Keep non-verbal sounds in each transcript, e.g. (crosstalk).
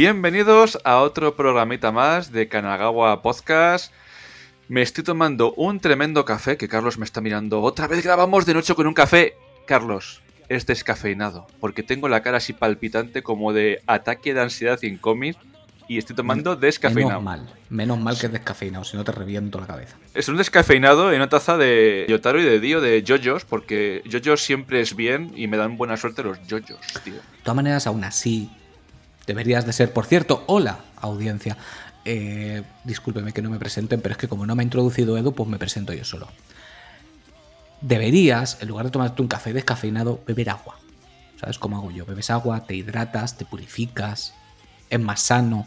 Bienvenidos a otro programita más de Kanagawa Podcast. Me estoy tomando un tremendo café que Carlos me está mirando. Otra vez grabamos de noche con un café. Carlos, es descafeinado, porque tengo la cara así palpitante como de ataque de ansiedad sin cómic y estoy tomando descafeinado. Menos mal, menos mal que es descafeinado, si no te reviento la cabeza. Es un descafeinado en una taza de Yotaro y de Dio de Jojos, porque Jojos siempre es bien y me dan buena suerte los Jojos, tío. De todas maneras, aún así, deberías de ser, por cierto, hola, audiencia. Eh, discúlpeme que no me presenten, pero es que como no me ha introducido Edu, pues me presento yo solo. Deberías, en lugar de tomarte un café descafeinado, beber agua. ¿Sabes cómo hago yo? Bebes agua, te hidratas, te purificas, es más sano.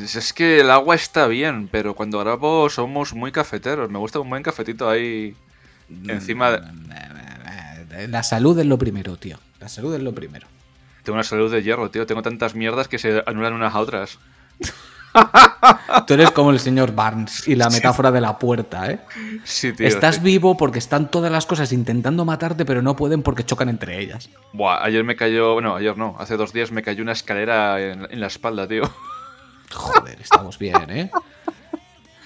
Es que el agua está bien, pero cuando grabo somos muy cafeteros. Me gusta un buen cafetito ahí encima de... La salud es lo primero, tío. La salud es lo primero. Tengo una salud de hierro, tío. Tengo tantas mierdas que se anulan unas a otras. Tú eres como el señor Barnes y la metáfora de la puerta, ¿eh? Sí, tío. Estás sí. vivo porque están todas las cosas intentando matarte, pero no pueden porque chocan entre ellas. Buah, ayer me cayó... Bueno, ayer no. Hace dos días me cayó una escalera en, en la espalda, tío. Joder, estamos bien, ¿eh?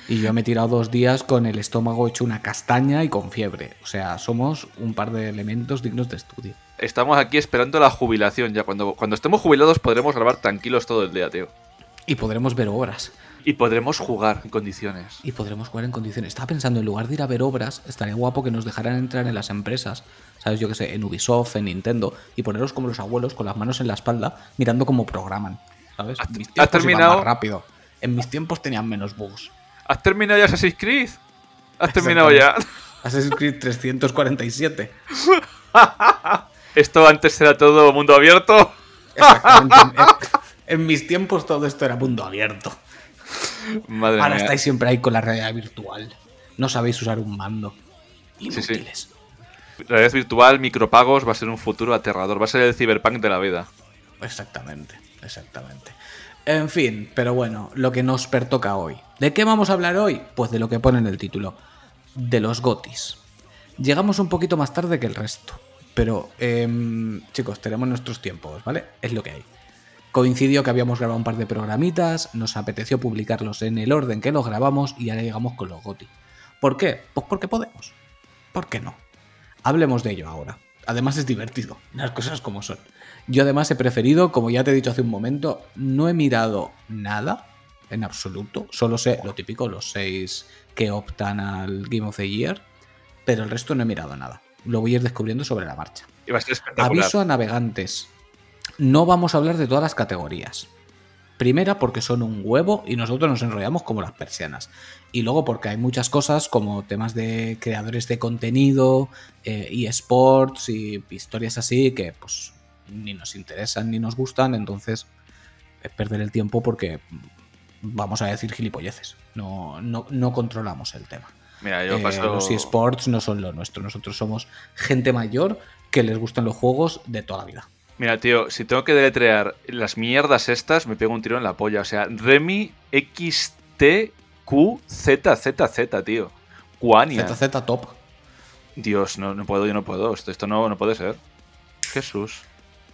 Y yo me he tirado dos días con el estómago hecho una castaña y con fiebre. O sea, somos un par de elementos dignos de estudio. Estamos aquí esperando la jubilación ya. Cuando, cuando estemos jubilados podremos grabar tranquilos todo el día, tío. Y podremos ver obras. Y podremos jugar en condiciones. Y podremos jugar en condiciones. Estaba pensando, en lugar de ir a ver obras, estaría guapo que nos dejaran entrar en las empresas, ¿sabes? Yo qué sé, en Ubisoft, en Nintendo, y ponernos como los abuelos con las manos en la espalda, mirando cómo programan, ¿sabes? ¿Has- mis has terminado? más rápido. En mis tiempos tenían menos bugs. ¿Has terminado ya Assassin's Creed? ¿Has terminado ya? Assassin's Creed 347. (laughs) Esto antes era todo mundo abierto. Exactamente. (laughs) en, en mis tiempos todo esto era mundo abierto. Madre Ahora mía. estáis siempre ahí con la realidad virtual. No sabéis usar un mando. sí. Inútiles. Realidad virtual, micropagos, va a ser un futuro aterrador. Va a ser el cyberpunk de la vida. Exactamente, exactamente. En fin, pero bueno, lo que nos pertoca hoy. ¿De qué vamos a hablar hoy? Pues de lo que pone en el título. De los gotis. Llegamos un poquito más tarde que el resto. Pero, em, chicos, tenemos nuestros tiempos, ¿vale? Es lo que hay. Coincidió que habíamos grabado un par de programitas, nos apeteció publicarlos en el orden que los grabamos y ahora llegamos con los GOTI. ¿Por qué? Pues porque podemos. ¿Por qué no? Hablemos de ello ahora. Además es divertido, las cosas como son. Yo además he preferido, como ya te he dicho hace un momento, no he mirado nada en absoluto. Solo sé lo típico, los seis que optan al Game of the Year, pero el resto no he mirado nada. Lo voy a ir descubriendo sobre la marcha. Y va a ser espectacular. Aviso a navegantes. No vamos a hablar de todas las categorías. Primera porque son un huevo y nosotros nos enrollamos como las persianas. Y luego porque hay muchas cosas como temas de creadores de contenido, eh, eSports y historias así que pues ni nos interesan ni nos gustan. Entonces es perder el tiempo porque vamos a decir gilipolleces. No, no, no controlamos el tema. Mira, yo Eh, paso... Los eSports no son lo nuestro. Nosotros somos gente mayor que les gustan los juegos de toda la vida. Mira, tío, si tengo que deletrear las mierdas estas, me pego un tiro en la polla. O sea, Remy XTQZZZ, tío. Quania. ZZ Top. Dios, no, no puedo, yo no puedo. Esto, esto no, no puede ser. Jesús.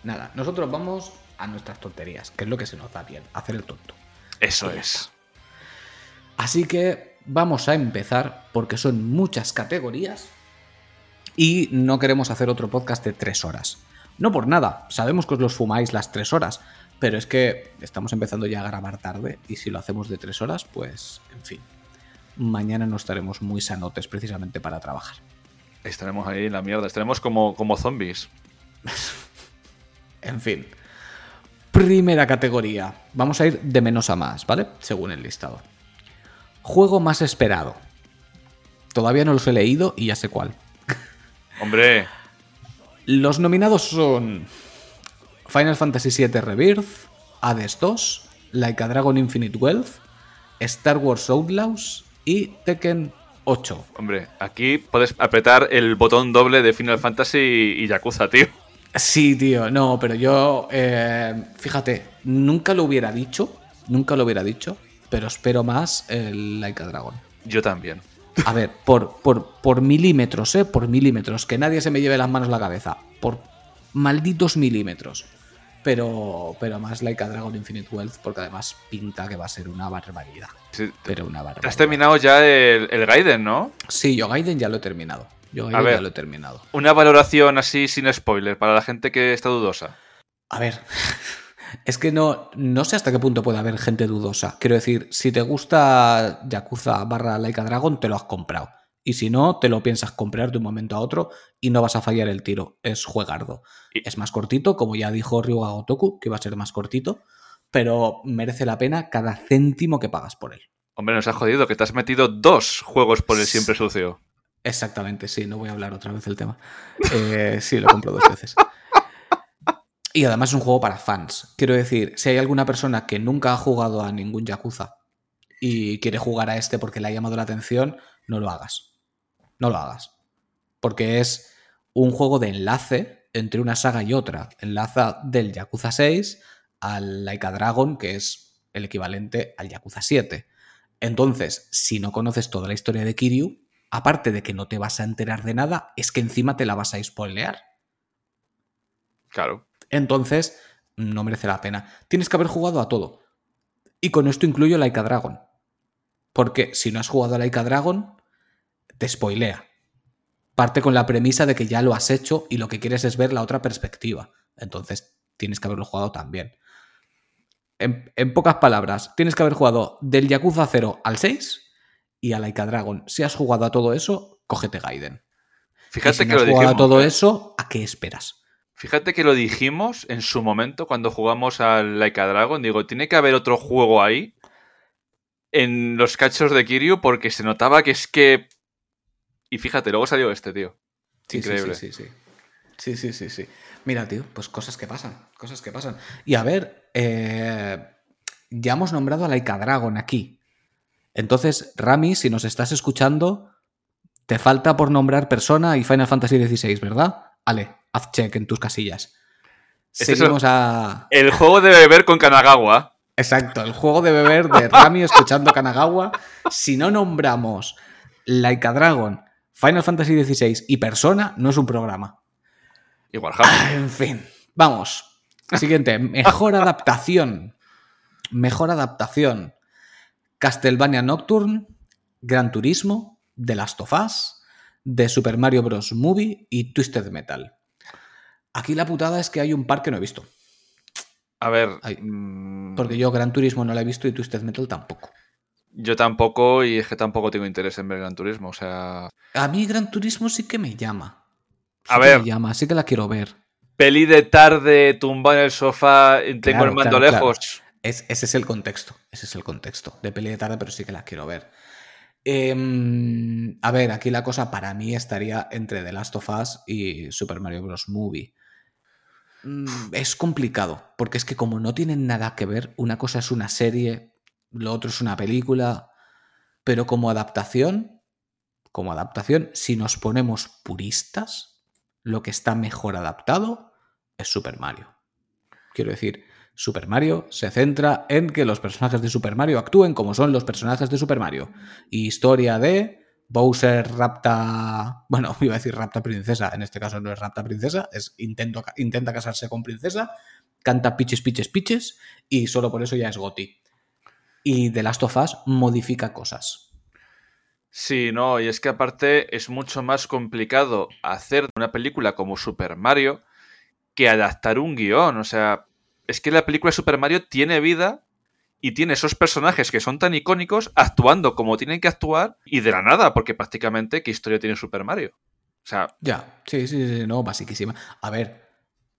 Nada, nosotros vamos a nuestras tonterías, que es lo que se nos da bien, hacer el tonto. Eso es. Así que vamos a empezar porque son muchas categorías y no queremos hacer otro podcast de tres horas. No por nada, sabemos que os los fumáis las tres horas, pero es que estamos empezando ya a grabar tarde y si lo hacemos de tres horas, pues en fin. Mañana no estaremos muy sanotes precisamente para trabajar. Estaremos ahí en la mierda. Estaremos como, como zombies. En fin. Primera categoría. Vamos a ir de menos a más, ¿vale? Según el listado. Juego más esperado. Todavía no los he leído y ya sé cuál. Hombre, Los nominados son Final Fantasy VII Rebirth, Hades 2, Like a Dragon Infinite Wealth, Star Wars Outlaws y Tekken 8. hombre, aquí puedes apretar el botón doble de Final Fantasy y, Yakuza, tío. Sí, tío, no, pero yo, eh, fíjate, nunca lo hubiera dicho, nunca lo hubiera dicho, pero espero más el Like a Dragon. Yo también. A ver, por, por, por milímetros, ¿eh? Por milímetros, que nadie se me lleve las manos a la cabeza. Por malditos milímetros. pero, pero más Like a Dragon Infinite Wealth, porque además pinta que va a ser una barbaridad. Sí, Pero una Has barbaridad. terminado ya el, el Gaiden, ¿no? Sí, yo Gaiden ya lo he terminado. Yo A ver. ya lo he terminado. Una valoración así sin spoiler para la gente que está dudosa. A ver, es que no, no sé hasta qué punto puede haber gente dudosa. Quiero decir, si te gusta Yakuza barra Like a Dragon, te lo has comprado. Y si no, te lo piensas comprar de un momento a otro y no vas a fallar el tiro. Es juegardo. Es más cortito, como ya dijo Ryuga Gotoku, que iba a ser más cortito, pero merece la pena cada céntimo que pagas por él. Hombre, nos ha jodido que te has metido dos juegos por el siempre sucio. Exactamente, sí, no voy a hablar otra vez del tema. Eh, sí, lo compro dos veces. (laughs) Y además es un juego para fans. Quiero decir, si hay alguna persona que nunca ha jugado a ningún Yakuza y quiere jugar a este porque le ha llamado la atención, no lo hagas. No lo hagas. Porque es un juego de enlace entre una saga y otra. Enlaza del Yakuza 6 al Laika Dragon, que es el equivalente al Yakuza 7. Entonces, si no conoces toda la historia de Kiryu, aparte de que no te vas a enterar de nada, es que encima te la vas a spoilear. Claro. Entonces, no merece la pena. Tienes que haber jugado a todo. Y con esto incluyo Laika Dragon. Porque si no has jugado a Laika Dragon, te spoilea. Parte con la premisa de que ya lo has hecho y lo que quieres es ver la otra perspectiva. Entonces, tienes que haberlo jugado también. En, en pocas palabras, tienes que haber jugado del Yakuza 0 al 6 y a Laika Dragon. Si has jugado a todo eso, cógete Gaiden. Y Fíjate si que no lo has jugado a todo ¿eh? eso, ¿a qué esperas? Fíjate que lo dijimos en su momento cuando jugamos al Like a Dragon. Digo, tiene que haber otro juego ahí en los cachos de Kiryu porque se notaba que es que. Y fíjate, luego salió este, tío. Sí, sí, Increíble. Sí, sí, sí. Sí, sí, sí, sí. Mira, tío, pues cosas que pasan, cosas que pasan. Y a ver, eh, ya hemos nombrado a Laika Dragon aquí. Entonces, Rami, si nos estás escuchando, te falta por nombrar Persona y Final Fantasy XVI, ¿verdad? Ale, haz check en tus casillas. Este Seguimos a... El juego de beber con Kanagawa. Exacto, el juego de beber de (laughs) Rami escuchando Kanagawa. Si no nombramos Laika Dragon, Final Fantasy XVI y Persona, no es un programa. Igual, Javi. En fin, vamos. Siguiente, (laughs) mejor adaptación. Mejor adaptación. Castlevania Nocturne, Gran Turismo, The Last of Us, The Super Mario Bros. Movie y Twisted Metal. Aquí la putada es que hay un par que no he visto. A ver. Ay, mm, Porque yo Gran Turismo no la he visto y Twisted Metal tampoco. Yo tampoco, y es que tampoco tengo interés en ver Gran Turismo. O sea. A mí Gran Turismo sí que me llama. Sí A que ver. Me llama, sí que la quiero ver. Peli de tarde, tumba en el sofá, tengo Claro, el mando claro, lejos. Es- ese es el contexto. Ese es el contexto. De peli de tarde, pero sí que la quiero ver. Em, a ver, aquí la cosa para mí estaría entre The Last of Us y Super Mario Bros. Movie. Mm, Es complicado, porque es que como no tienen nada que ver, una cosa es una serie, lo otro es una película, pero como adaptación, como adaptación, si nos ponemos puristas, lo que está mejor adaptado es Super Mario. Quiero decir, Super Mario se centra en que los personajes de Super Mario actúen como son los personajes de Super Mario. Y historia de Bowser rapta. Bueno, (laughs) iba a decir rapta princesa. En este caso no es rapta princesa, es intento, intenta casarse con princesa, canta piches, piches, piches, y solo por eso ya es Goti. Y The Last of Us modifica cosas. Sí, no, y es que aparte es mucho más complicado hacer una película como Super Mario que adaptar un guion. O sea, es que la película Super Mario tiene vida y tiene esos personajes que son tan icónicos actuando como tienen que actuar y de la nada, porque prácticamente, ¿qué historia tiene Super Mario? O sea, Ya, sí, sí, sí, no, basiquísima. A ver,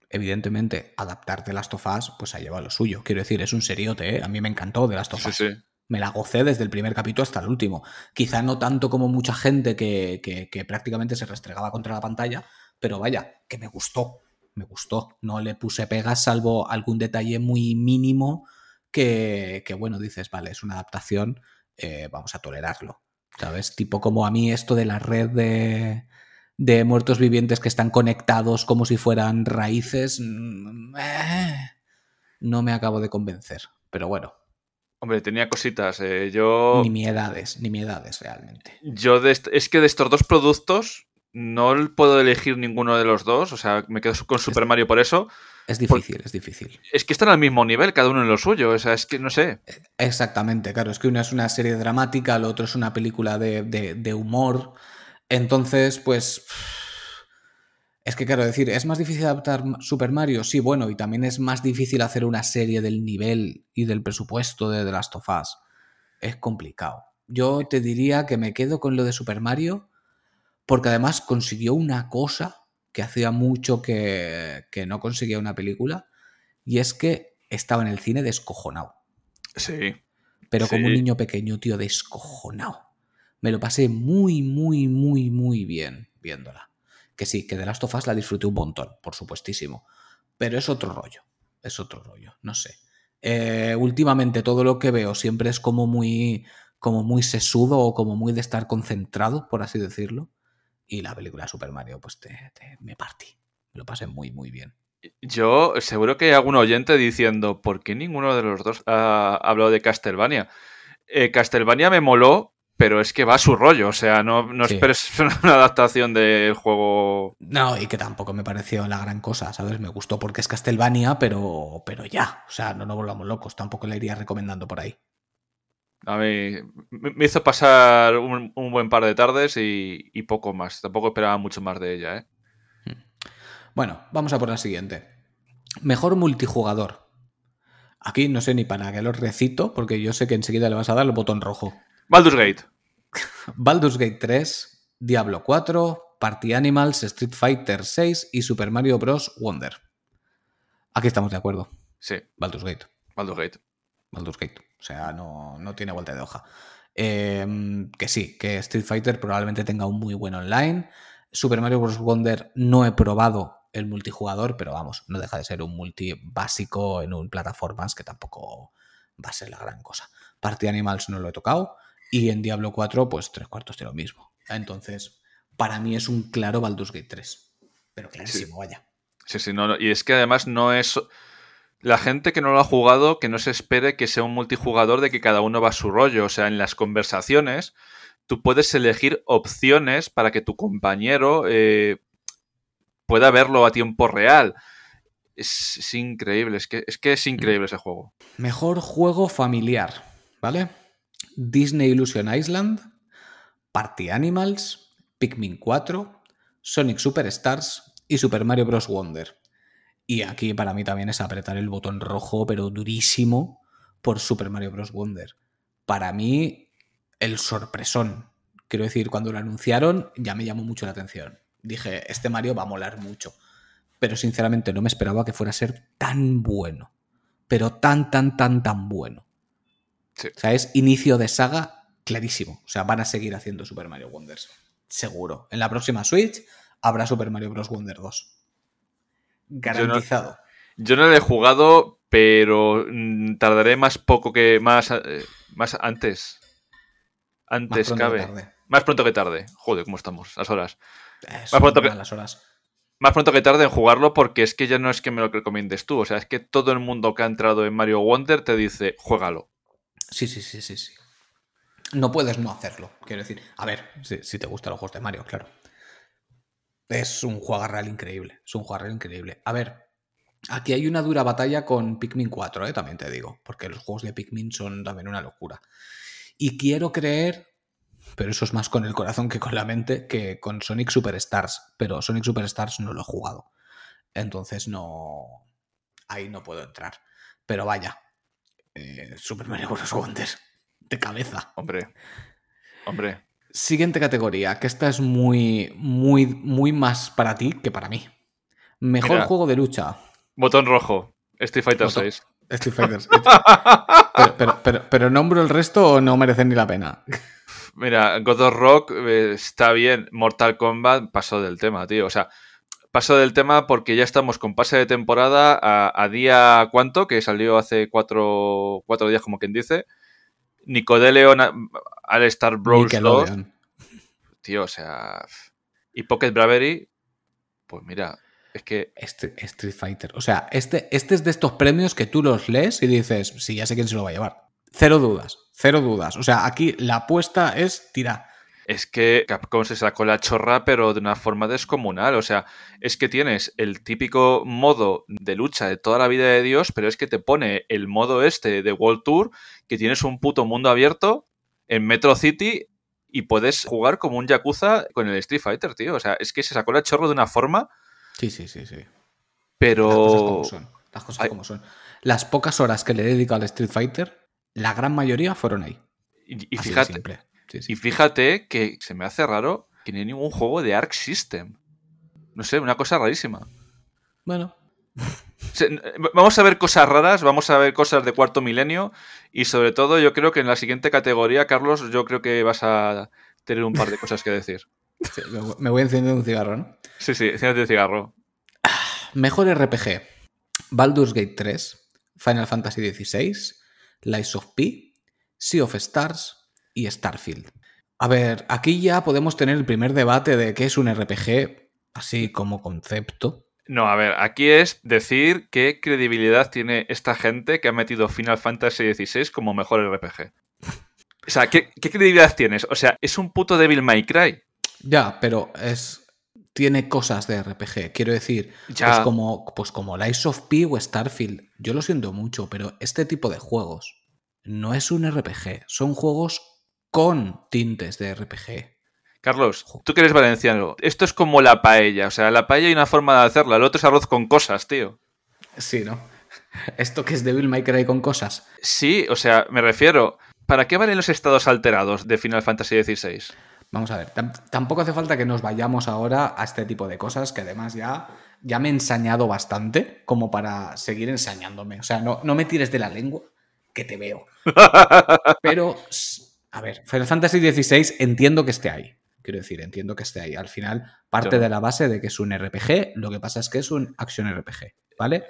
evidentemente, adaptar The Last of Us, pues ha llevado lo suyo. Quiero decir, es un seriote, ¿eh? A mí me encantó The Last of sí, Us. sí. Me la gocé desde el primer capítulo hasta el último. Quizá no tanto como mucha gente que, que- que prácticamente se restregaba contra la pantalla, pero vaya, que me gustó. Me gustó. No le puse pegas, salvo algún detalle muy mínimo que, que, bueno, dices, vale, es una adaptación, eh, vamos a tolerarlo. ¿Sabes? Tipo como a mí esto de la red de, de muertos vivientes que están conectados como si fueran raíces, mm, eh, no me acabo de convencer. Pero bueno, Hombre, tenía cositas. eh, yo. ni miedades, ni miedades realmente. Yo de es que de estos dos productos no puedo elegir ninguno de los dos, o sea, me quedo con Super Mario por eso, Es difícil, es difícil. Es que están al mismo nivel, cada uno en lo suyo. O sea, es que no sé. Exactamente, claro. Es que una es una serie dramática, lo otro es una película de, de, de humor. Entonces, pues. Es que, claro, decir, ¿es más difícil adaptar Super Mario? Sí, bueno, y también es más difícil hacer una serie del nivel y del presupuesto de The Last of Us. Es complicado. Yo te diría que me quedo con lo de Super Mario, porque además consiguió una cosa que hacía mucho que, que no conseguía una película, y es que estaba en el cine descojonado. Sí. Pero como Sí. un niño pequeño, tío, descojonado. Me lo pasé muy, muy, muy, muy bien viéndola. Que sí, que The Last of Us la disfruté un montón, por supuestísimo. Pero es otro rollo. Es otro rollo, no sé. Eh, últimamente todo lo que veo siempre es como muy, como muy sesudo o como muy de estar concentrado, por así decirlo. Y la película Super Mario, pues te, te- me partí. Me lo pasé muy, muy bien. Yo seguro que hay algún oyente diciendo, ¿por qué ninguno de los dos ha hablado de Castlevania? Eh, Castlevania me moló, pero es que va a su rollo. O sea, no, no Sí. esperes (laughs) una adaptación del juego. No, y que tampoco me pareció la gran cosa, ¿sabes? Me gustó porque es Castlevania, pero, pero ya. O sea, no nos volvamos locos, tampoco la iría recomendando por ahí. A mí me hizo pasar un, un buen par de tardes y, y poco más. Tampoco esperaba mucho más de ella, ¿eh? Bueno, vamos a por la siguiente. Mejor multijugador. Aquí no sé ni para qué lo recito, porque yo sé que enseguida le vas a dar el botón rojo. Baldur's Gate. (laughs) Baldur's Gate 3, Diablo 4, Party Animals, Street Fighter 6 y Super Mario Bros. Wonder. Aquí estamos de acuerdo. Sí, Baldur's Gate. Baldur's Gate. Baldur's Gate. O sea, no, no tiene vuelta de hoja. Eh, que sí, que Street Fighter probablemente tenga un muy buen online. Super Mario Bros. Wonder no he probado el multijugador, pero vamos, no deja de ser un multi básico en un plataformas que tampoco va a ser la gran cosa. Party Animals no lo he tocado y en Diablo 4 pues tres cuartos de lo mismo. Entonces, para mí es un claro Baldur's Gate 3. Pero clarísimo, vaya. Sí, sí, no, no, y es que además no es... La gente que no lo ha jugado, que no se espere que sea un multijugador de que cada uno va a su rollo. O sea, en las conversaciones tú puedes elegir opciones para que tu compañero eh, pueda verlo a tiempo real. Es, increíble, es que, es que es increíble ese juego. Mejor juego familiar, ¿vale? Disney Illusion Island, Party Animals, Pikmin 4, Sonic Superstars y Super Mario Bros. Wonder. Y aquí para mí también es apretar el botón rojo, pero durísimo, por Super Mario Bros. Wonder. Para mí, el sorpresón. Quiero decir, cuando lo anunciaron ya me llamó mucho la atención. Dije, este Mario va a molar mucho. Pero sinceramente no me esperaba que fuera a ser tan bueno. Pero tan, tan, tan, tan bueno. Sí. O sea, es inicio de saga clarísimo. O sea, van a seguir haciendo Super Mario Wonders. Seguro. En la próxima Switch habrá Super Mario Bros. Wonder 2. Garantizado. Yo no lo he jugado, pero mm, tardaré más poco que... Más, eh, más antes. Más Antes que cabe. tarde. Más pronto que tarde. Joder, ¿cómo estamos? Las horas. Eso, Más pronto que- las horas. más pronto que tarde en jugarlo porque es que ya no es que me lo recomiendes tú. O sea, es que todo el mundo que ha entrado en Mario Wonder te dice, juégalo. Sí, sí, sí, sí, sí. No puedes no hacerlo. Quiero decir, a ver, si, si te gustan los juegos de Mario, claro. Es un juego real increíble. Es un juego real increíble. A ver, aquí hay una dura batalla con Pikmin 4, ¿eh? también te digo. Porque los juegos de Pikmin son también una locura. Y quiero creer, pero eso es más con el corazón que con la mente, que con Sonic Superstars. Pero Sonic Superstars no lo he jugado. Entonces no. Ahí no puedo entrar. Pero vaya. eh, Super Mario Bros. De cabeza. Hombre. Hombre. Siguiente categoría, que esta es muy, muy, muy más para ti que para mí. Mejor Mira. juego de lucha. Botón rojo. Street Fighter Botón- 6. Street Fighter. (laughs) pero, pero, pero, pero nombro el resto o no merecen ni la pena. Mira, God of Rock eh, está bien. Mortal Kombat pasó del tema, tío. O sea, pasó del tema porque ya estamos con pase de temporada a, a día cuánto, que salió hace cuatro, cuatro días, como quien dice. Nicodeleon al Star Bros 2. Nickelodeon. Tío, o sea. Y Pocket Bravery, pues mira, es que. Este- Street Fighter. O sea, este, este es de estos premios que tú los lees y dices, sí, ya sé quién se lo va a llevar. Cero dudas, cero dudas. O sea, aquí la apuesta es tirar. Es que Capcom se sacó la chorra, pero de una forma descomunal. O sea, es que tienes el típico modo de lucha de toda la vida de Dios, pero es que te pone el modo este de World Tour, que tienes un puto mundo abierto en Metro City y puedes jugar como un Yakuza con el Street Fighter, tío. O sea, es que se sacó la chorra de una forma. Sí, sí, sí, sí. Pero. Las cosas como son. Las cosas como son. Las pocas horas que le he dedicado al Street Fighter, la gran mayoría fueron ahí. Y, fíjate, y fíjate que se me hace raro que no hay ningún juego de Arc System. No sé, una cosa rarísima. Bueno. (laughs) Vamos a ver cosas raras, vamos a ver cosas de cuarto milenio y sobre todo yo creo que en la siguiente categoría, Carlos, yo creo que vas a tener un par de cosas que decir. (laughs) me voy a encender un cigarro, ¿no? Sí, sí, enciende un cigarro. Mejor RPG. Baldur's Gate 3, Final Fantasy XVI, Lies of P, Sea of Stars y Starfield. A ver, aquí ya podemos tener el primer debate de qué es un RPG, así como concepto. No, a ver, aquí es decir qué credibilidad tiene esta gente que ha metido Final Fantasy XVI como mejor RPG. O sea, ¿qué, ¿qué, credibilidad tienes? O sea, es un puto Devil May Cry. Ya, pero es. Tiene cosas de RPG. Quiero decir, ya. Pues, como, pues como Lies of P o Starfield. Yo lo siento mucho, pero este tipo de juegos no es un RPG. Son juegos con tintes de RPG. Carlos, tú que eres valenciano, esto es como la paella. O sea, la paella hay una forma de hacerla, el otro es arroz con cosas, tío. Sí, ¿no? (laughs) ¿Esto que es Devil May Cry con cosas? Sí, o sea, me refiero. ¿Para qué valen los estados alterados de Final Fantasy XVI? Vamos a ver, tampoco hace falta que nos vayamos ahora a este tipo de cosas que además ya, ya me he ensañado bastante como para seguir ensañándome. O sea, no, no me tires de la lengua que te veo. (laughs) Pero, a ver, Final Fantasy XVI entiendo que esté ahí. Quiero decir, entiendo que esté ahí. Al final, parte de la base de que es un RPG, lo que pasa es que es un action RPG, ¿vale?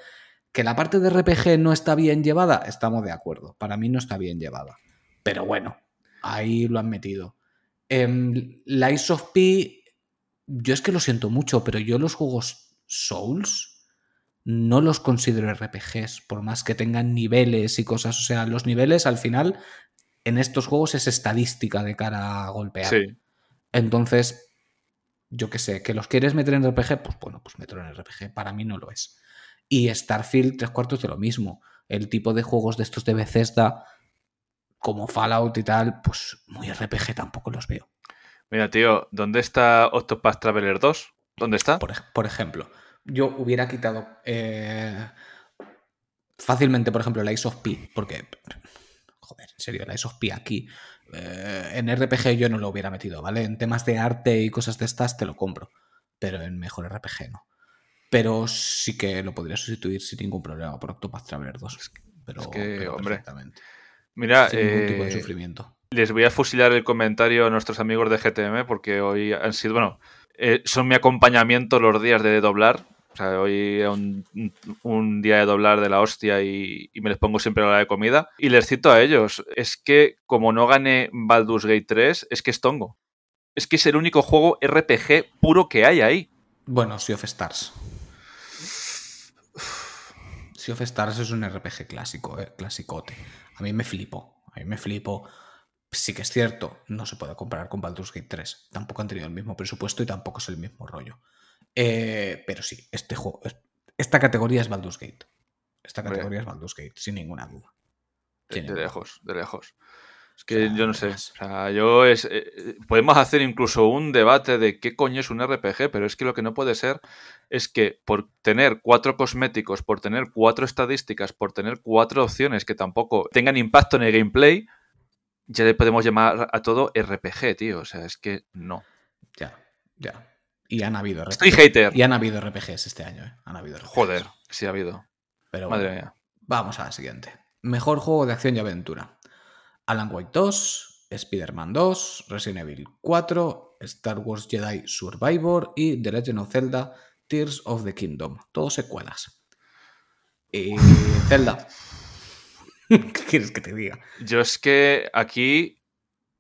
Que la parte de RPG no está bien llevada, estamos de acuerdo. Para mí no está bien llevada. Pero bueno, ahí lo han metido. Eh, Lies of P, yo es que lo siento mucho, pero yo los juegos Souls no los considero RPGs, por más que tengan niveles y cosas. O sea, los niveles al final en estos juegos es estadística de cara a golpear. Sí. Entonces, yo qué sé, que los quieres meter en RPG, pues bueno, pues meterlo en RPG. Para mí no lo es. Y Starfield, tres cuartos de lo mismo. El tipo de juegos de estos de Bethesda, como Fallout y tal, pues muy RPG tampoco los veo. Mira, tío, ¿dónde está Octopath Traveler 2? ¿Dónde está? Por, ejemplo, yo hubiera quitado eh, fácilmente, por ejemplo, la Ice of P, porque, joder, en serio, la P aquí eh, en RPG yo no lo hubiera metido, ¿vale? En temas de arte y cosas de estas te lo compro, pero en mejor RPG no. Pero sí que lo podría sustituir sin ningún problema por Octopath Traveler 2. Pero, es que, hombre, mira, sin ningún tipo de eh, sufrimiento. Les voy a fusilar el comentario a nuestros amigos de GTM porque hoy han sido, bueno, eh, son mi acompañamiento los días de doblar o sea, hoy es un, día de doblar de la hostia y, me les pongo siempre a la hora de comida. Y les cito a ellos, es que como no gané Baldur's Gate 3, es que es tongo. Es que es el único juego RPG puro que hay ahí. Bueno, Sea of Stars. Sea of Stars es un RPG clásico, eh, clasicote. A mí me flipo, a mí me flipo. Sí que es cierto, no se puede comparar con Baldur's Gate 3. Tampoco han tenido el mismo presupuesto y tampoco es el mismo rollo. Eh, pero sí, este juego, esta categoría es Baldur's Gate. Esta categoría es Baldur's Gate, sin ninguna duda. De, lejos, de lejos. Es que yo no sé. O sea, yo es. Eh, podemos hacer incluso un debate de qué coño es un RPG, pero es que lo que no puede ser es que por tener cuatro cosméticos, por tener cuatro estadísticas, por tener cuatro opciones que tampoco tengan impacto en el gameplay, ya le podemos llamar a todo RPG, tío. O sea, es que no. Ya, ya. Y han habido RPGs. Estoy hater. Y han habido RPGs este año, ¿eh? Han habido Joder, sí ha habido. Pero Madre mía. Vamos a la siguiente. Mejor juego de acción y aventura. Alan Wake 2, Spider-Man 2, Resident Evil 4, Star Wars Jedi Survivor y The Legend of Zelda Tears of the Kingdom. Todos secuelas. Y (laughs) Zelda. (laughs) ¿Qué quieres que te diga? Yo es que aquí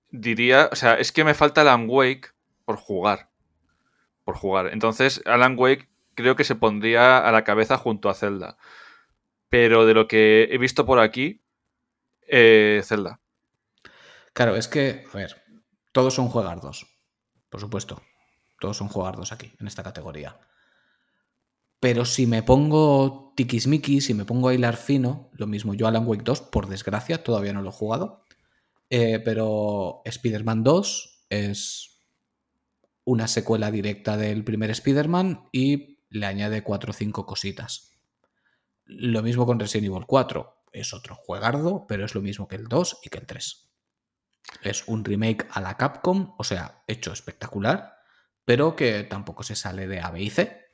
diría, o sea, es que me falta Alan Wake por jugar por jugar. Entonces, Alan Wake creo que se pondría a la cabeza junto a Zelda. Pero de lo que he visto por aquí, eh, Zelda. Claro, es que, a ver, todos son juegardos. Por supuesto. Todos son juegardos aquí, en esta categoría. Pero si me pongo tiquismiquis, si me pongo a hilar fino, lo mismo. Yo Alan Wake 2, por desgracia, todavía no lo he jugado. Eh, pero Spider-Man 2 es una secuela directa del primer Spider-Man y le añade 4 o 5 cositas. Lo mismo con Resident Evil 4. Es otro juegardo, pero es lo mismo que el 2 y que el 3. Es un remake a la Capcom, o sea, hecho espectacular, pero que tampoco se sale de A, B y C.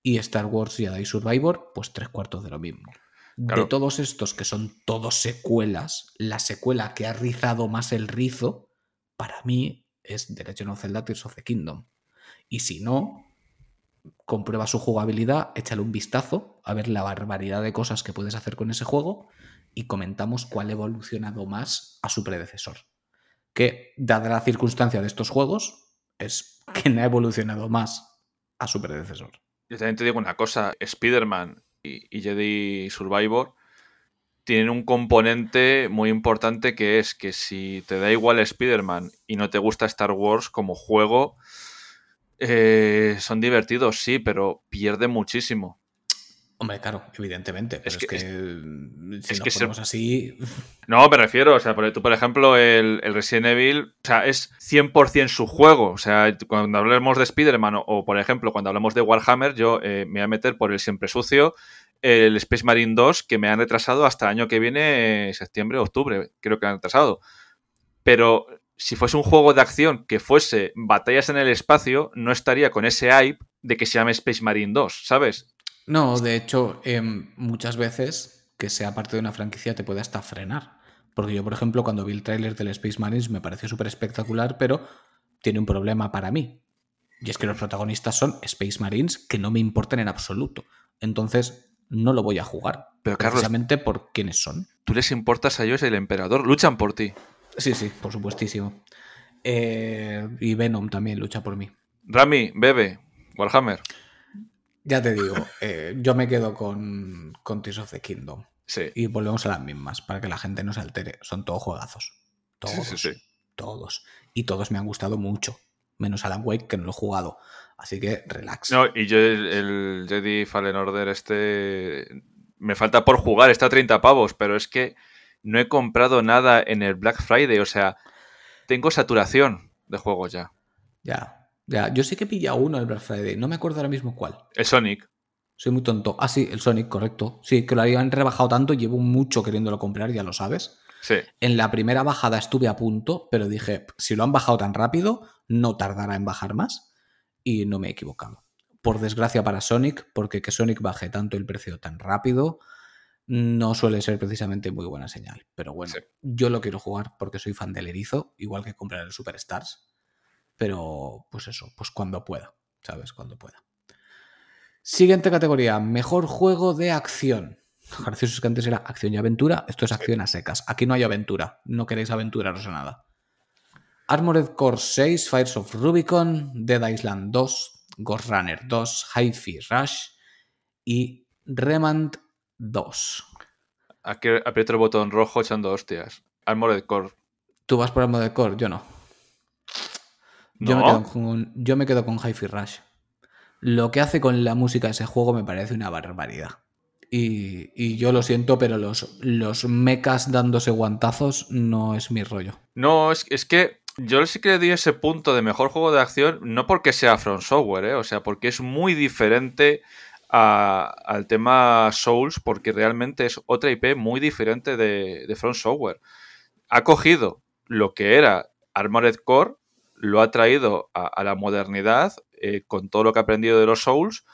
Y Star Wars Jedi Survivor, pues tres cuartos de lo mismo. De todos estos que son todos secuelas, la secuela que ha rizado más el rizo, para mí es The Legend of Zelda of the Kingdom. Y si no, comprueba su jugabilidad, échale un vistazo a ver la barbaridad de cosas que puedes hacer con ese juego y comentamos cuál ha evolucionado más a su predecesor. Que, dada la circunstancia de estos juegos, es que no ha evolucionado más a su predecesor. Yo también te digo una cosa, Spider-Man y, Jedi Survivor tienen un componente muy importante que es que si te da igual Spider-Man y no te gusta Star Wars como juego, eh, son divertidos, sí, pero pierde muchísimo. Hombre, claro, evidentemente. es, que, si que ponemos así. (laughs) No, me refiero, o sea, tú, por ejemplo, el, Resident Evil, o sea, es 100% su juego. O sea, cuando hablemos de Spider-Man o, por ejemplo, cuando hablamos de Warhammer, yo eh, me voy a meter por el siempre sucio el Space Marine 2, que me han retrasado hasta el año que viene, septiembre, octubre, creo que han retrasado. Pero si fuese un juego de acción que fuese batallas en el espacio, no estaría con ese hype de que se llame Space Marine 2, ¿sabes? No, de hecho, em, muchas veces que sea parte de una franquicia te puede hasta frenar. Porque yo, por ejemplo, cuando vi el tráiler del Space Marines me pareció súper espectacular, pero tiene un problema para mí. Y es que los protagonistas son Space Marines que no me importan en absoluto. Entonces, no lo voy a jugar. Pero precisamente por quiénes son. Tú les importas a ellos el emperador. Luchan por ti. Sí, sí, por supuestísimo. Eh, y Venom también lucha por mí. Rami, Bebe, Warhammer. Ya te digo, eh, yo me quedo con, con Tears of the Kingdom. Sí. Y volvemos a las mismas, para que la gente no se altere. Son todos juegazos. Todos. Sí, sí, todos. Y todos me han gustado mucho. Menos Alan Wake, que no lo he jugado. Así que relax. No, y yo el, Jedi Fallen Order este. Me falta por jugar, está a 30 pavos, pero es que no he comprado nada en el Black Friday. O sea, tengo saturación de juegos ya. Ya, ya, yo sé que pilla uno el Black Friday, no me acuerdo ahora mismo cuál. El Sonic. Soy muy tonto. Ah, sí, el Sonic, correcto. Sí, que lo habían rebajado tanto, llevo mucho queriéndolo comprar, ya lo sabes. Sí. En la primera bajada estuve a punto, pero dije, si lo han bajado tan rápido, no tardará en bajar más. Y no me he equivocado. Por desgracia para Sonic, porque que Sonic baje tanto el precio tan rápido, no suele ser precisamente muy buena señal. Pero bueno, yo lo quiero jugar porque soy fan del erizo, igual que comprar el Superstars. Pero, pues eso, pues cuando pueda, ¿sabes? Cuando pueda. Siguiente categoría, mejor juego de acción. Gracioso es que antes era acción y aventura, esto es acción a secas. Aquí no hay aventura, no queréis aventuraros a nada. Armored Core 6, Fires of Rubicon, Dead Island 2, Ghost Runner 2, Hi-Fi Rush y Remand 2. Aquí aprieto el botón rojo echando hostias. Armored Core. Tú vas por Armored Core, yo no. Yo, me quedo con, yo me quedo con Hi-Fi Rush. Lo que hace con la música de ese juego me parece una barbaridad. Y, yo lo siento, pero los, los mechas dándose guantazos no es mi rollo. No, es, es que yo sí que le di ese punto de mejor juego de acción, no porque sea From Software, ¿eh? o sea, porque es muy diferente al tema Souls, porque realmente es otra IP muy diferente de, de From Software. Ha cogido lo que era Armored Core lo ha traído a, la modernidad eh, con todo lo que ha aprendido de los Souls,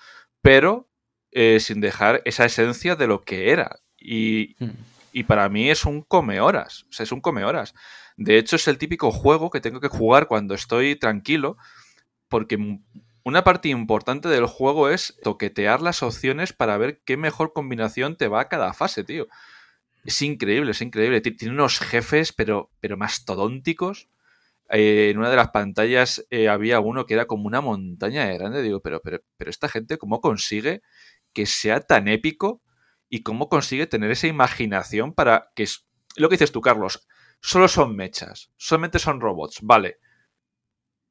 pero eh, sin dejar esa esencia de lo que era. Y, hmm. y, para mí es un come horas. O sea, es un come horas. De hecho, es el típico juego que tengo que jugar cuando estoy tranquilo, porque una parte importante del juego es toquetear las opciones para ver qué mejor combinación te va a cada fase, tío. Es increíble, es increíble. Tiene unos jefes, pero, pero mastodónticos. Eh, en una de las pantallas eh, había uno que era como una montaña de grande. Digo, pero, pero, pero esta gente, ¿cómo consigue que sea tan épico? ¿Y cómo consigue tener esa imaginación para que... Es, lo que dices tú, Carlos, solo son mechas, solamente son robots, vale.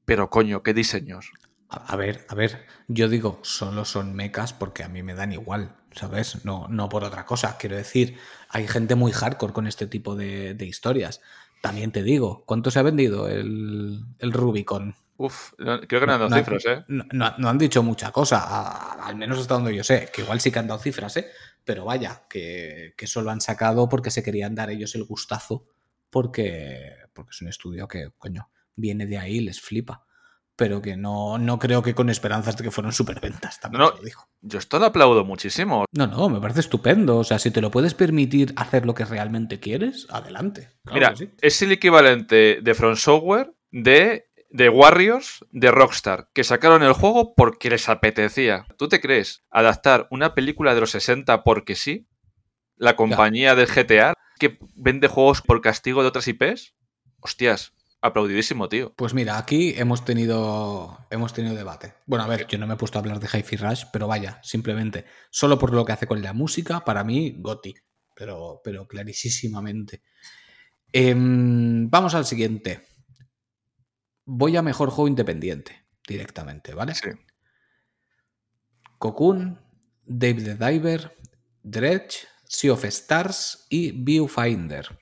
Pero coño, qué diseños. A, ver, a ver, yo digo, solo son mecas porque a mí me dan igual, ¿sabes? No, no por otra cosa. Quiero decir, hay gente muy hardcore con este tipo de, de historias. También te digo, ¿cuánto se ha vendido el, el Rubicon? Uf, no- creo que no han dado No- cifras, ¿eh? No, han dicho mucha cosa, a- al menos hasta donde yo sé, que igual sí que han dado cifras, ¿eh? Pero vaya, que, que eso lo han sacado porque se querían dar ellos el gustazo, porque, porque es un estudio que, coño, viene de ahí, les flipa. Pero que no, no creo que con esperanzas de que fueron superventas, también No, lo. Yo esto lo aplaudo muchísimo. No, no, me parece estupendo. O sea, si te lo puedes permitir hacer lo que realmente quieres, adelante. Claro Mira, sí. es el equivalente de From Software de, de Warriors de Rockstar, que sacaron el juego porque les apetecía. ¿Tú te crees adaptar una película de los 60 porque sí? La compañía del GTA que vende juegos por castigo de otras IPs? Hostias, aplaudidísimo, tío. Pues mira, aquí hemos tenido, hemos tenido debate. Bueno, a ver, yo no me he puesto a hablar de Hi-Fi Rush, pero vaya, simplemente, solo por lo que hace con la música, para mí, Gotti. Pero, pero clarísimamente. Em, vamos al siguiente. Voy a mejor juego independiente, directamente, ¿vale? Sí. Cocoon, Dave the Diver, Dredge, Sea of Stars y Viewfinder.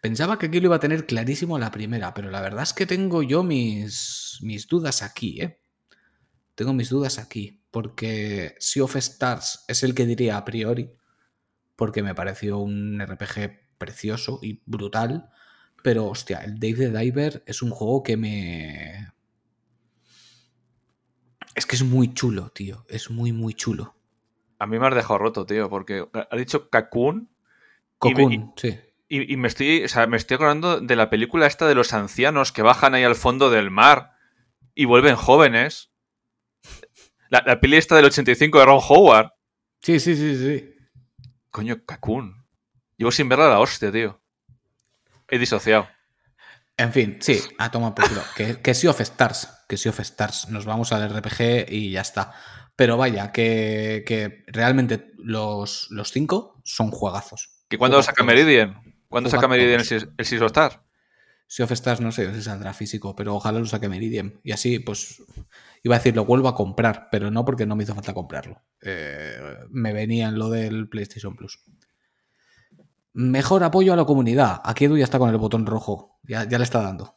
Pensaba que aquí lo iba a tener clarísimo la primera, pero la verdad es que tengo yo mis, mis dudas aquí, ¿eh? Tengo mis dudas aquí, porque Sea of Stars es el que diría a priori, porque me pareció un RPG precioso y brutal, pero hostia, el Dave the Diver es un juego que me... Es que es muy chulo, tío, es muy, muy chulo. A mí me has dejado roto, tío, porque ha dicho Cocoon Cocoon, y- sí. y, y me estoy, o sea, me estoy acordando de la película esta de los ancianos que bajan ahí al fondo del mar y vuelven jóvenes. La, la peli esta del 85 de Ron Howard. Sí, sí, sí, sí. Coño, Cocoon. Llevo sin verla a la hostia, tío. He disociado. En fin, sí, a tomar por culo. Que, (laughs) que Sea of Stars, que Sea of Stars. Nos vamos al RPG y ya está. Pero vaya, que, que realmente los, los cinco son juegazos. ¿Que cuándo saca. Meridian? ¿Cuándo saca Meridian el, el Seas of Star? Sea of Stars no sé si saldrá físico, pero ojalá lo saque Meridian. Y así, pues, iba a decir, lo vuelvo a comprar, pero no porque no me hizo falta comprarlo. Eh, me venía en lo del PlayStation Plus. Mejor apoyo a la comunidad. Aquí Edu ya está con el botón rojo. Ya, ya le está dando.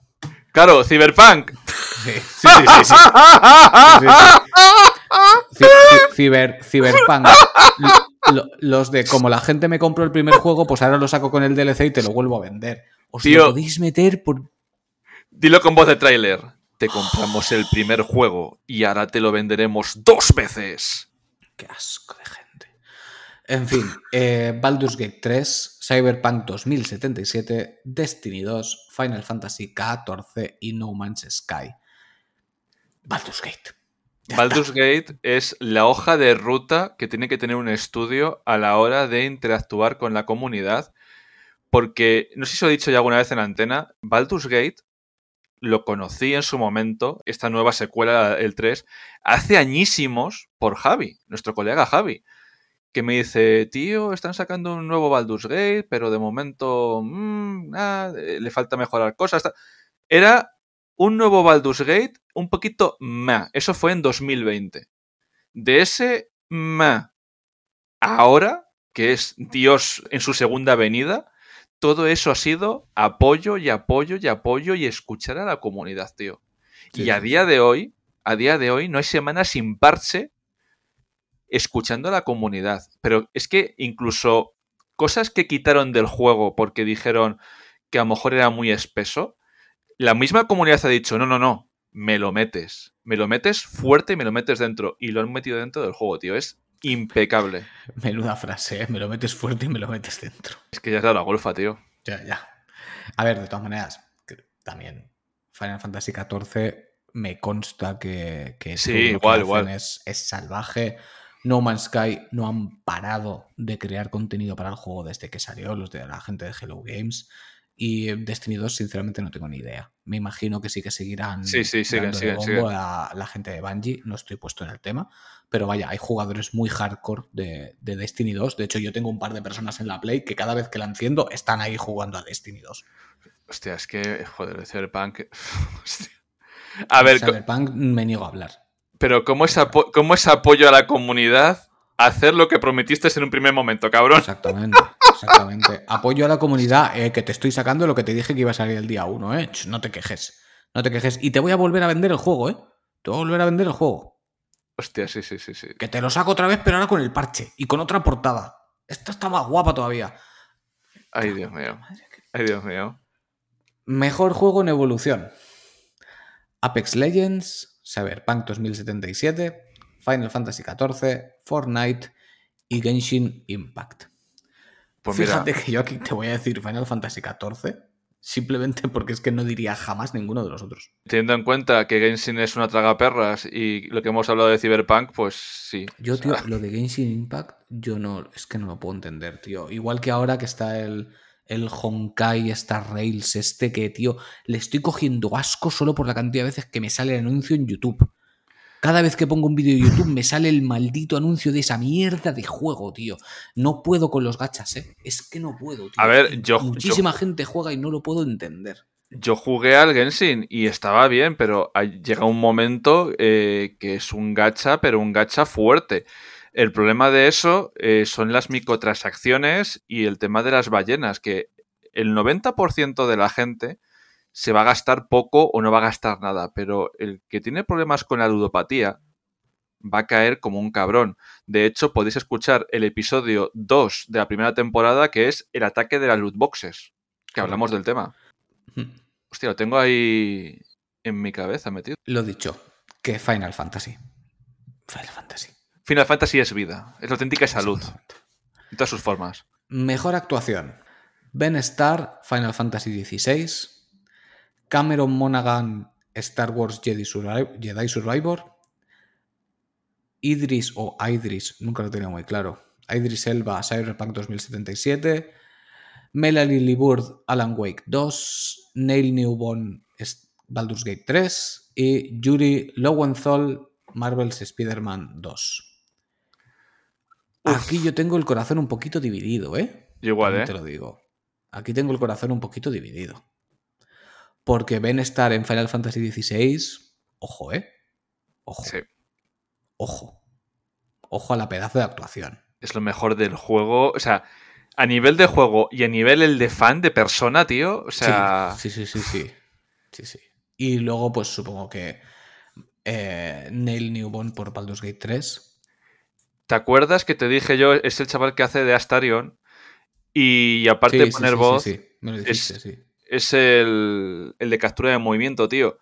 ¡Claro, Cyberpunk! Sí, (laughs) sí, sí, sí, sí. Sí, sí. Ci- ci- Ciber, Cyberpunk. Lo- Los de como la gente me compró el primer juego, pues ahora lo saco con el DLC y te lo vuelvo a vender. Os Tío. lo podéis meter por. Dilo con voz de tráiler. Te compramos el primer juego y ahora te lo venderemos dos veces. Qué asco. En fin, eh, Baldur's Gate 3, Cyberpunk 2077, Destiny 2, Final Fantasy XIV y No Man's Sky. Baldur's Gate. Ya Baldur's. Gate es la hoja de ruta que tiene que tener un estudio a la hora de interactuar con la comunidad. Porque, no sé si os he dicho ya alguna vez en antena, Baldur's Gate lo conocí en su momento, esta nueva secuela, el 3, hace añísimos por Javi, nuestro colega Javi, que me dice, tío, están sacando un nuevo Baldur's Gate, pero de momento mm, ah, eh, le falta mejorar cosas. ta-". Era un nuevo Baldur's Gate un poquito ma. Eso fue en 2020. De ese ma ahora, que es Dios en su segunda venida, todo eso ha sido apoyo y apoyo y apoyo y escuchar a la comunidad, tío. Sí, y a día de hoy, a día de hoy, no hay semana sin parche escuchando a la comunidad. Pero es que incluso cosas que quitaron del juego porque dijeron que a lo mejor era muy espeso, la misma comunidad ha dicho, no, no, no, me lo metes. Me lo metes fuerte y me lo metes dentro. Y lo han metido dentro del juego, tío. Es impecable. (laughs) Menuda frase, ¿eh? me lo metes fuerte y me lo metes dentro. Es que ya dado la golfa, tío. Ya, ya. A ver, de todas maneras, también Final Fantasy XIV me consta que, que Sí, que igual, igual. Es, es salvaje. No Man's Sky no han parado de crear contenido para el juego desde que salió, los de la gente de Hello Games. Y Destiny 2, sinceramente, no tengo ni idea. Me imagino que sí que seguirán Sí, sí, siguen, siguen, bombo siguen. a la gente de Bungie. No estoy puesto en el tema. Pero vaya, hay jugadores muy hardcore de, de Destiny 2. De hecho, yo tengo un par de personas en la Play que cada vez que la enciendo están ahí jugando a Destiny 2. Hostia, es que, joder, el Cyberpunk. (laughs) hostia. A ver, Cyberpunk me niego a hablar. Pero ¿cómo es, apo- ¿cómo es apoyo a la comunidad hacer lo que prometiste en un primer momento, cabrón? Exactamente, exactamente. Apoyo a la comunidad, eh, que te estoy sacando lo que te dije que iba a salir el día 1, eh. No te quejes. No te quejes. Y te voy a volver a vender el juego, eh. Te voy a volver a vender el juego. Hostia, sí, sí, sí, sí. Que te lo saco otra vez, pero ahora con el parche y con otra portada. Esta está más guapa todavía. Ay, Dios mío. Ay, Dios mío. Mejor juego en evolución. Apex Legends, Cyberpunk 2077, Final Fantasy XIV, Fortnite y Genshin Impact. Pues mira, Fíjate que yo aquí te voy a decir Final Fantasy XIV simplemente porque es que no diría jamás ninguno de los otros. teniendo en cuenta que Genshin es una traga perras y lo que hemos hablado de Cyberpunk, pues sí. Yo, tío, lo de Genshin Impact, yo no, es que no lo puedo entender, tío. Igual que ahora que está el, el Honkai Star Rails este, que, tío, le estoy cogiendo asco solo por la cantidad de veces que me sale el anuncio en YouTube. Cada vez que pongo un vídeo de YouTube me sale el maldito anuncio de esa mierda de juego, tío. No puedo con los gachas, ¿eh? Es que no puedo, tío. A ver, yo- Muchísima gente juega y no lo puedo entender. Yo jugué al Genshin y estaba bien, pero llega un momento eh, que es un gacha, pero un gacha fuerte. El problema de eso eh, son las microtransacciones y el tema de las ballenas, que el 90% de la gente se va a gastar poco o no va a gastar nada, pero el que tiene problemas con la ludopatía va a caer como un cabrón. De hecho, podéis escuchar el episodio 2 de la primera temporada, que es el ataque de las loot boxes, que hablamos del tema. Hostia, lo tengo ahí en mi cabeza metido. Lo dicho, que Final Fantasy. Final Fantasy. Final Fantasy es vida, es auténtica salud, en todas sus formas. Mejor actuación. Ben Starr, Final Fantasy XVI. Cameron Monaghan, Star Wars Jedi, Survi- Jedi Survivor. Idris o Idris, nunca lo tenía muy claro. Idris Elba, Cyberpunk 2077. Melanie Liburd, Alan Wake 2. Neil Newborn, Baldur's Gate 3. Y Yuri Lowenthal, Marvel's Spider-Man 2. Aquí yo tengo el corazón un poquito dividido, ¿eh? Yo igual, También ¿eh? Te lo digo. Aquí tengo el corazón un poquito dividido. Porque Ben estar en Final Fantasy XVI, ojo, ¿eh? Ojo, Sí, ojo. Ojo a la pedazo de actuación. es lo mejor del juego. O sea, a nivel de juego y a nivel el de fan, de persona, tío. O sea, sí, sí, sí, sí, sí. Sí, sí. Y luego, pues supongo que eh, Neil Newborn por Baldur's Gate 3. ¿Te acuerdas que te dije yo? Es el chaval que hace de Astarion. Y aparte Sí, de poner sí, voz, sí, dijiste, sí. es el, el de captura de movimiento, tío.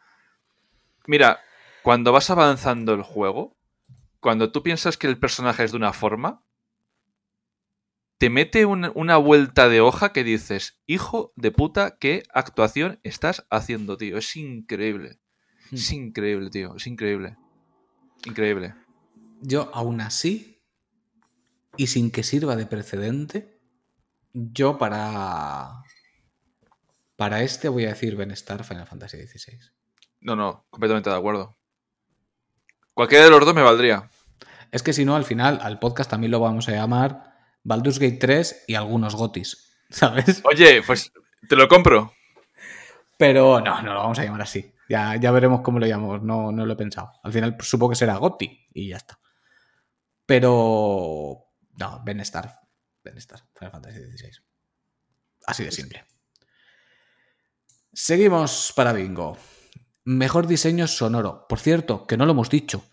Mira, cuando vas avanzando el juego, cuando tú piensas que el personaje es de una forma, te mete un- una vuelta de hoja que dices, hijo de puta, ¿qué actuación estás haciendo, tío? Es increíble. Hmm. Es increíble, tío. Es increíble. Increíble. Yo, aún así, y sin que sirva de precedente, yo para. Para este voy a decir Benestar Final Fantasy XVI. No, no, completamente de acuerdo. Cualquiera de los dos me valdría. Es que si no, al final, al podcast también lo vamos a llamar Baldur's Gate 3 y algunos gotis, (laughs) ¿sabes? Oye, pues te lo compro. Pero no, no lo vamos a llamar así. Ya, ya veremos cómo lo llamamos, no, no lo he pensado. Al final pues, supongo que será Goti y ya está. Pero. No, Benestar. Benestar, Final Fantasy XVI. Así de simple. Seguimos para Bingo. Mejor diseño sonoro. Por cierto, que no lo hemos dicho.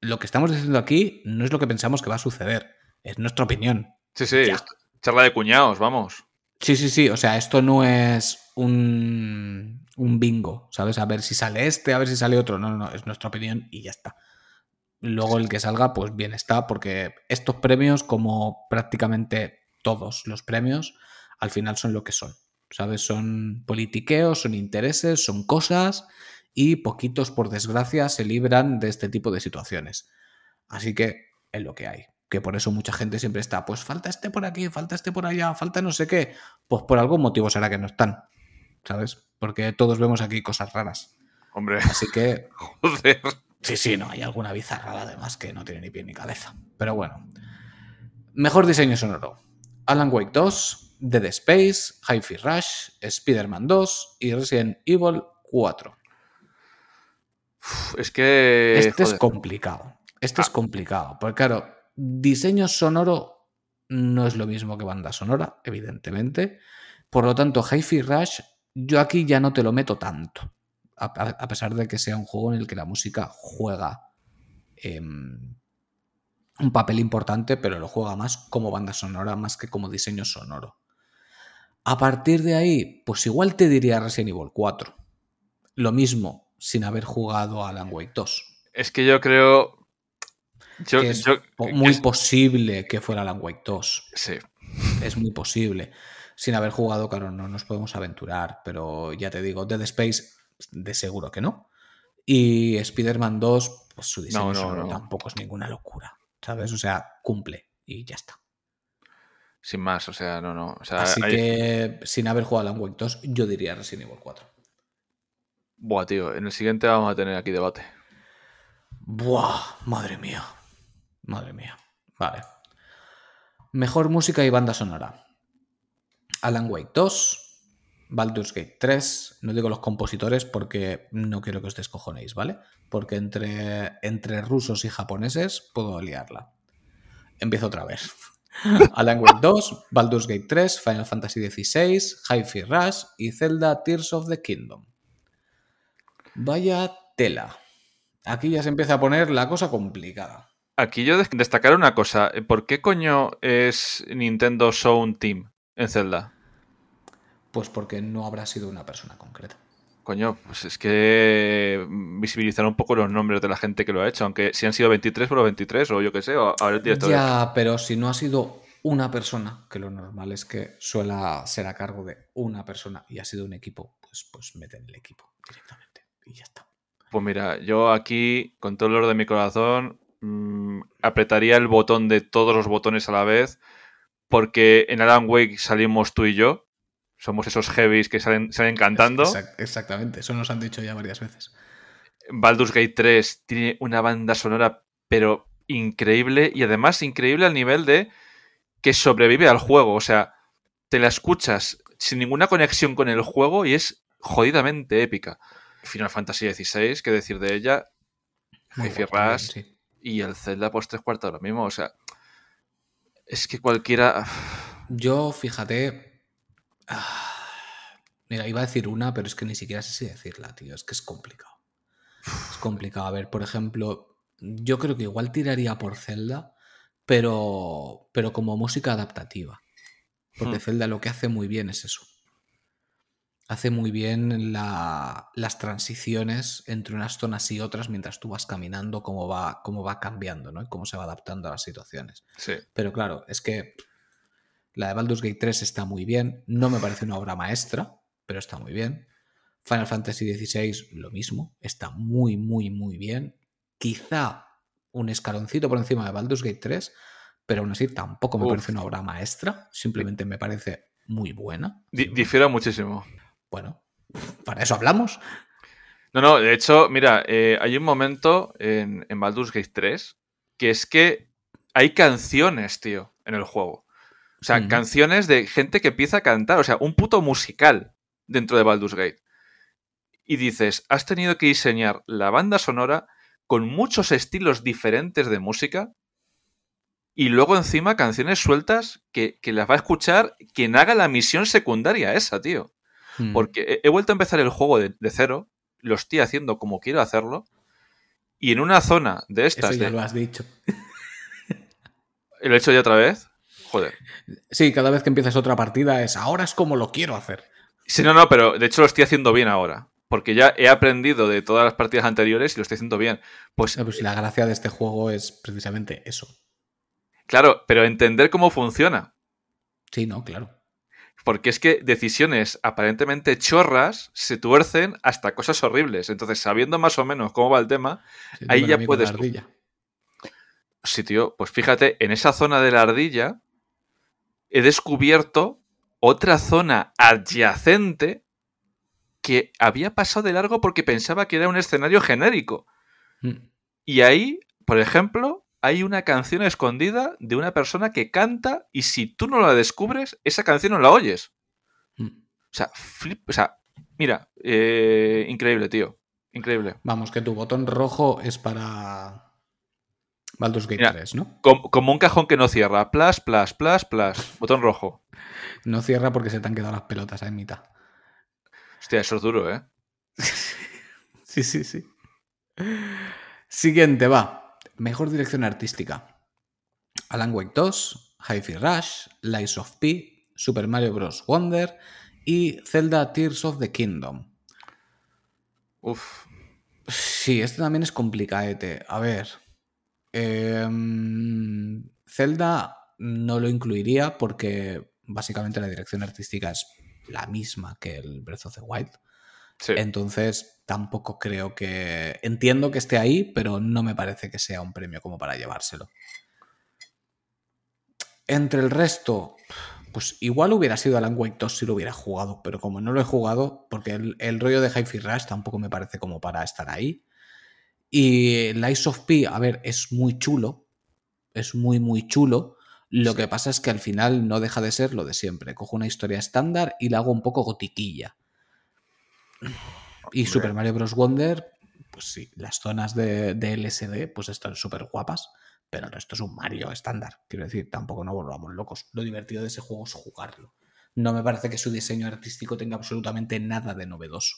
Lo que estamos diciendo aquí no es lo que pensamos que va a suceder. Es nuestra opinión. Sí, sí. Ya. Charla de cuñados, vamos. Sí, sí, sí. O sea, esto no es un, un bingo, ¿sabes? A ver si sale este, a ver si sale otro. No, no, no. Es nuestra opinión y ya está. Luego el que salga, pues bien está, porque estos premios, como prácticamente todos los premios, al final son lo que son. ¿Sabes? Son politiqueos, son intereses, son cosas y poquitos, por desgracia, se libran de este tipo de situaciones. Así que es lo que hay. Que por eso mucha gente siempre está, pues falta este por aquí, falta este por allá, falta no sé qué. Pues por algún motivo será que no están. ¿Sabes? Porque todos vemos aquí cosas raras. Hombre, Así que (laughs) joder. Sí, sí, no, hay alguna bizarrada además que no tiene ni pie ni cabeza. Pero bueno. Mejor diseño sonoro. Alan Wake 2, Dead Space, Hi-Fi Rush, Spider-Man 2 y Resident Evil 4. Uf, es que. Este es complicado. Este es Ah. complicado. Porque, claro, diseño sonoro no es lo mismo que banda sonora, evidentemente. Por lo tanto, Hi-Fi Rush, yo aquí ya no te lo meto tanto. A, pesar de que sea un juego en el que la música juega em, un papel importante, pero lo juega más como banda sonora, más que como diseño sonoro. A partir de ahí, pues igual te diría Resident Evil 4. Lo mismo sin haber jugado a Alan Wake 2. Es que yo creo. Yo, que es yo- muy es- posible que fuera Alan Wake 2. Sí. Es muy posible. Sin haber jugado, claro, no nos podemos aventurar. Pero ya te digo, Dead Space, de seguro que no. Y Spider-Man 2, pues su diseño No, no, sonoro no. tampoco es ninguna locura. ¿Sabes? O sea, cumple y ya está. Sin más, o sea, no, no. O sea, Así hay- que, sin haber jugado a Alan Wake 2, yo diría Resident Evil 4. Buah, tío. En el siguiente vamos a tener aquí debate. Buah, madre mía. Madre mía. Vale. Mejor música y banda sonora. Alan Wake 2, Baldur's Gate 3. No digo los compositores porque no quiero que os descojonéis, ¿vale? Porque entre, entre rusos y japoneses puedo liarla. Empiezo otra vez. Alan Wake 2, Baldur's Gate 3, Final Fantasy XVI, Hi-Fi Rush y Zelda Tears of the Kingdom. Vaya tela. Aquí ya se empieza a poner la cosa complicada. Aquí yo des- destacar una cosa. ¿Por qué coño es Nintendo Sound Team en Zelda? Pues porque no habrá sido una persona concreta. Coño, pues es que visibilizar un poco los nombres de la gente que lo ha hecho, aunque si han sido 23 por 23 o yo qué sé, o ahora el director. Ya, pero si no ha sido una persona, que lo normal es que suela ser a cargo de una persona y ha sido un equipo, pues, pues meten el equipo directamente y ya está. Pues mira, yo aquí, con todo el oro de mi corazón, mm, apretaría el botón de todos los botones a la vez, porque en Alan Wake salimos tú y yo. Somos esos heavies que salen, salen cantando. Exact- exactamente, eso nos han dicho ya varias veces. Baldur's Gate 3 tiene una banda sonora, pero increíble, y además increíble al nivel de que sobrevive al juego. O sea, te la escuchas sin ninguna conexión con el juego y es jodidamente épica. Final Fantasy XVI, qué decir de ella, también, Rush sí. y el Zelda pues tres cuartos lo mismo. O sea, es que cualquiera... Yo, fíjate. Ah, (sighs) Mira, iba a decir una, pero es que ni siquiera sé si decirla, tío. Es que es complicado. Es complicado. A ver, por ejemplo, yo creo que igual tiraría por Zelda, pero, pero como música adaptativa. Porque Hmm. Zelda lo que hace muy bien es eso. Hace muy bien la- las transiciones entre unas zonas y otras mientras tú vas caminando, cómo va, cómo va cambiando, ¿no? Y cómo se va adaptando a las situaciones. Sí. Pero claro, es que la de Baldur's Gate 3 está muy bien. No me parece una obra maestra, pero está muy bien. Final Fantasy XVI, lo mismo. Está muy, muy, muy bien. Quizá un escaloncito por encima de Baldur's Gate 3, pero aún así tampoco me Uf. parece una obra maestra. Simplemente me parece muy buena. Di- difiero muchísimo. Bueno, para eso hablamos. No, no, de hecho, mira, eh, hay un momento en, en Baldur's Gate 3 que es que hay canciones, tío, en el juego. O sea, canciones de gente que empieza a cantar, o sea, un puto musical dentro de Baldur's Gate. Y dices, has tenido que diseñar la banda sonora con muchos estilos diferentes de música y luego encima canciones sueltas que, que las va a escuchar quien haga la misión secundaria esa, tío. Mm. Porque he, he vuelto a empezar el juego de, de cero, lo estoy haciendo como quiero hacerlo, y en una zona de Eso estas, ya de- lo has dicho. ¿lo he hecho ya otra vez? Joder. Sí, cada vez que empiezas otra partida es ahora es como lo quiero hacer. Sí, no, no, pero de hecho lo estoy haciendo bien ahora. Porque ya he aprendido de todas las partidas anteriores y lo estoy haciendo bien. Pues No, pues si la gracia de este juego es precisamente eso. claro, pero entender cómo funciona. Sí, no, claro. Porque es que decisiones aparentemente chorras se tuercen hasta cosas horribles. Entonces, sabiendo más o menos cómo va el tema, Sí, Ahí ya puedes-. Sí, tío, pues fíjate, en esa zona de la ardilla he descubierto otra zona adyacente que había pasado de largo porque pensaba que era un escenario genérico. Mm. Y ahí, por ejemplo, hay una canción escondida de una persona que canta y si tú no la descubres, esa canción no la oyes. Mm. O sea, flip, o sea, mira, eh, increíble, tío. Increíble. Vamos, que tu botón rojo es para Baldur's Gate Mira, 3, ¿no? Como, como un cajón que no cierra. Plus, plus, plus, plus. Botón rojo. No cierra porque se te han quedado las pelotas ahí en mitad. Hostia, eso es duro, ¿eh? (laughs) Sí, sí, sí. Siguiente, va. Mejor dirección artística. Alan Wake 2, Hi-Fi Rush, Lies of P, Super Mario Bros. Wonder y Zelda Tears of the Kingdom. Uf. Sí, este también es complicadete. A ver. Em, Zelda no lo incluiría porque básicamente la dirección artística es la misma que el Breath of the Wild. Sí. Entonces tampoco creo que... Entiendo que esté ahí, pero no me parece que sea un premio como para llevárselo. Entre el resto, pues igual hubiera sido Alan Wake 2 si lo hubiera jugado, pero como no lo he jugado, porque el, el rollo de Hi-Fi Rush tampoco me parece como para estar ahí. Y Lies of P, a ver, es muy chulo, es muy, muy chulo. Lo que pasa es que al final no deja de ser lo de siempre. Cojo una historia estándar y la hago un poco gotiquilla. Y Hombre. Super Mario Bros. Wonder, pues sí, las zonas de, de LSD pues están súper guapas, pero el resto es un Mario estándar. Quiero decir, tampoco nos volvamos locos. Lo divertido de ese juego es jugarlo. No me parece que su diseño artístico tenga absolutamente nada de novedoso.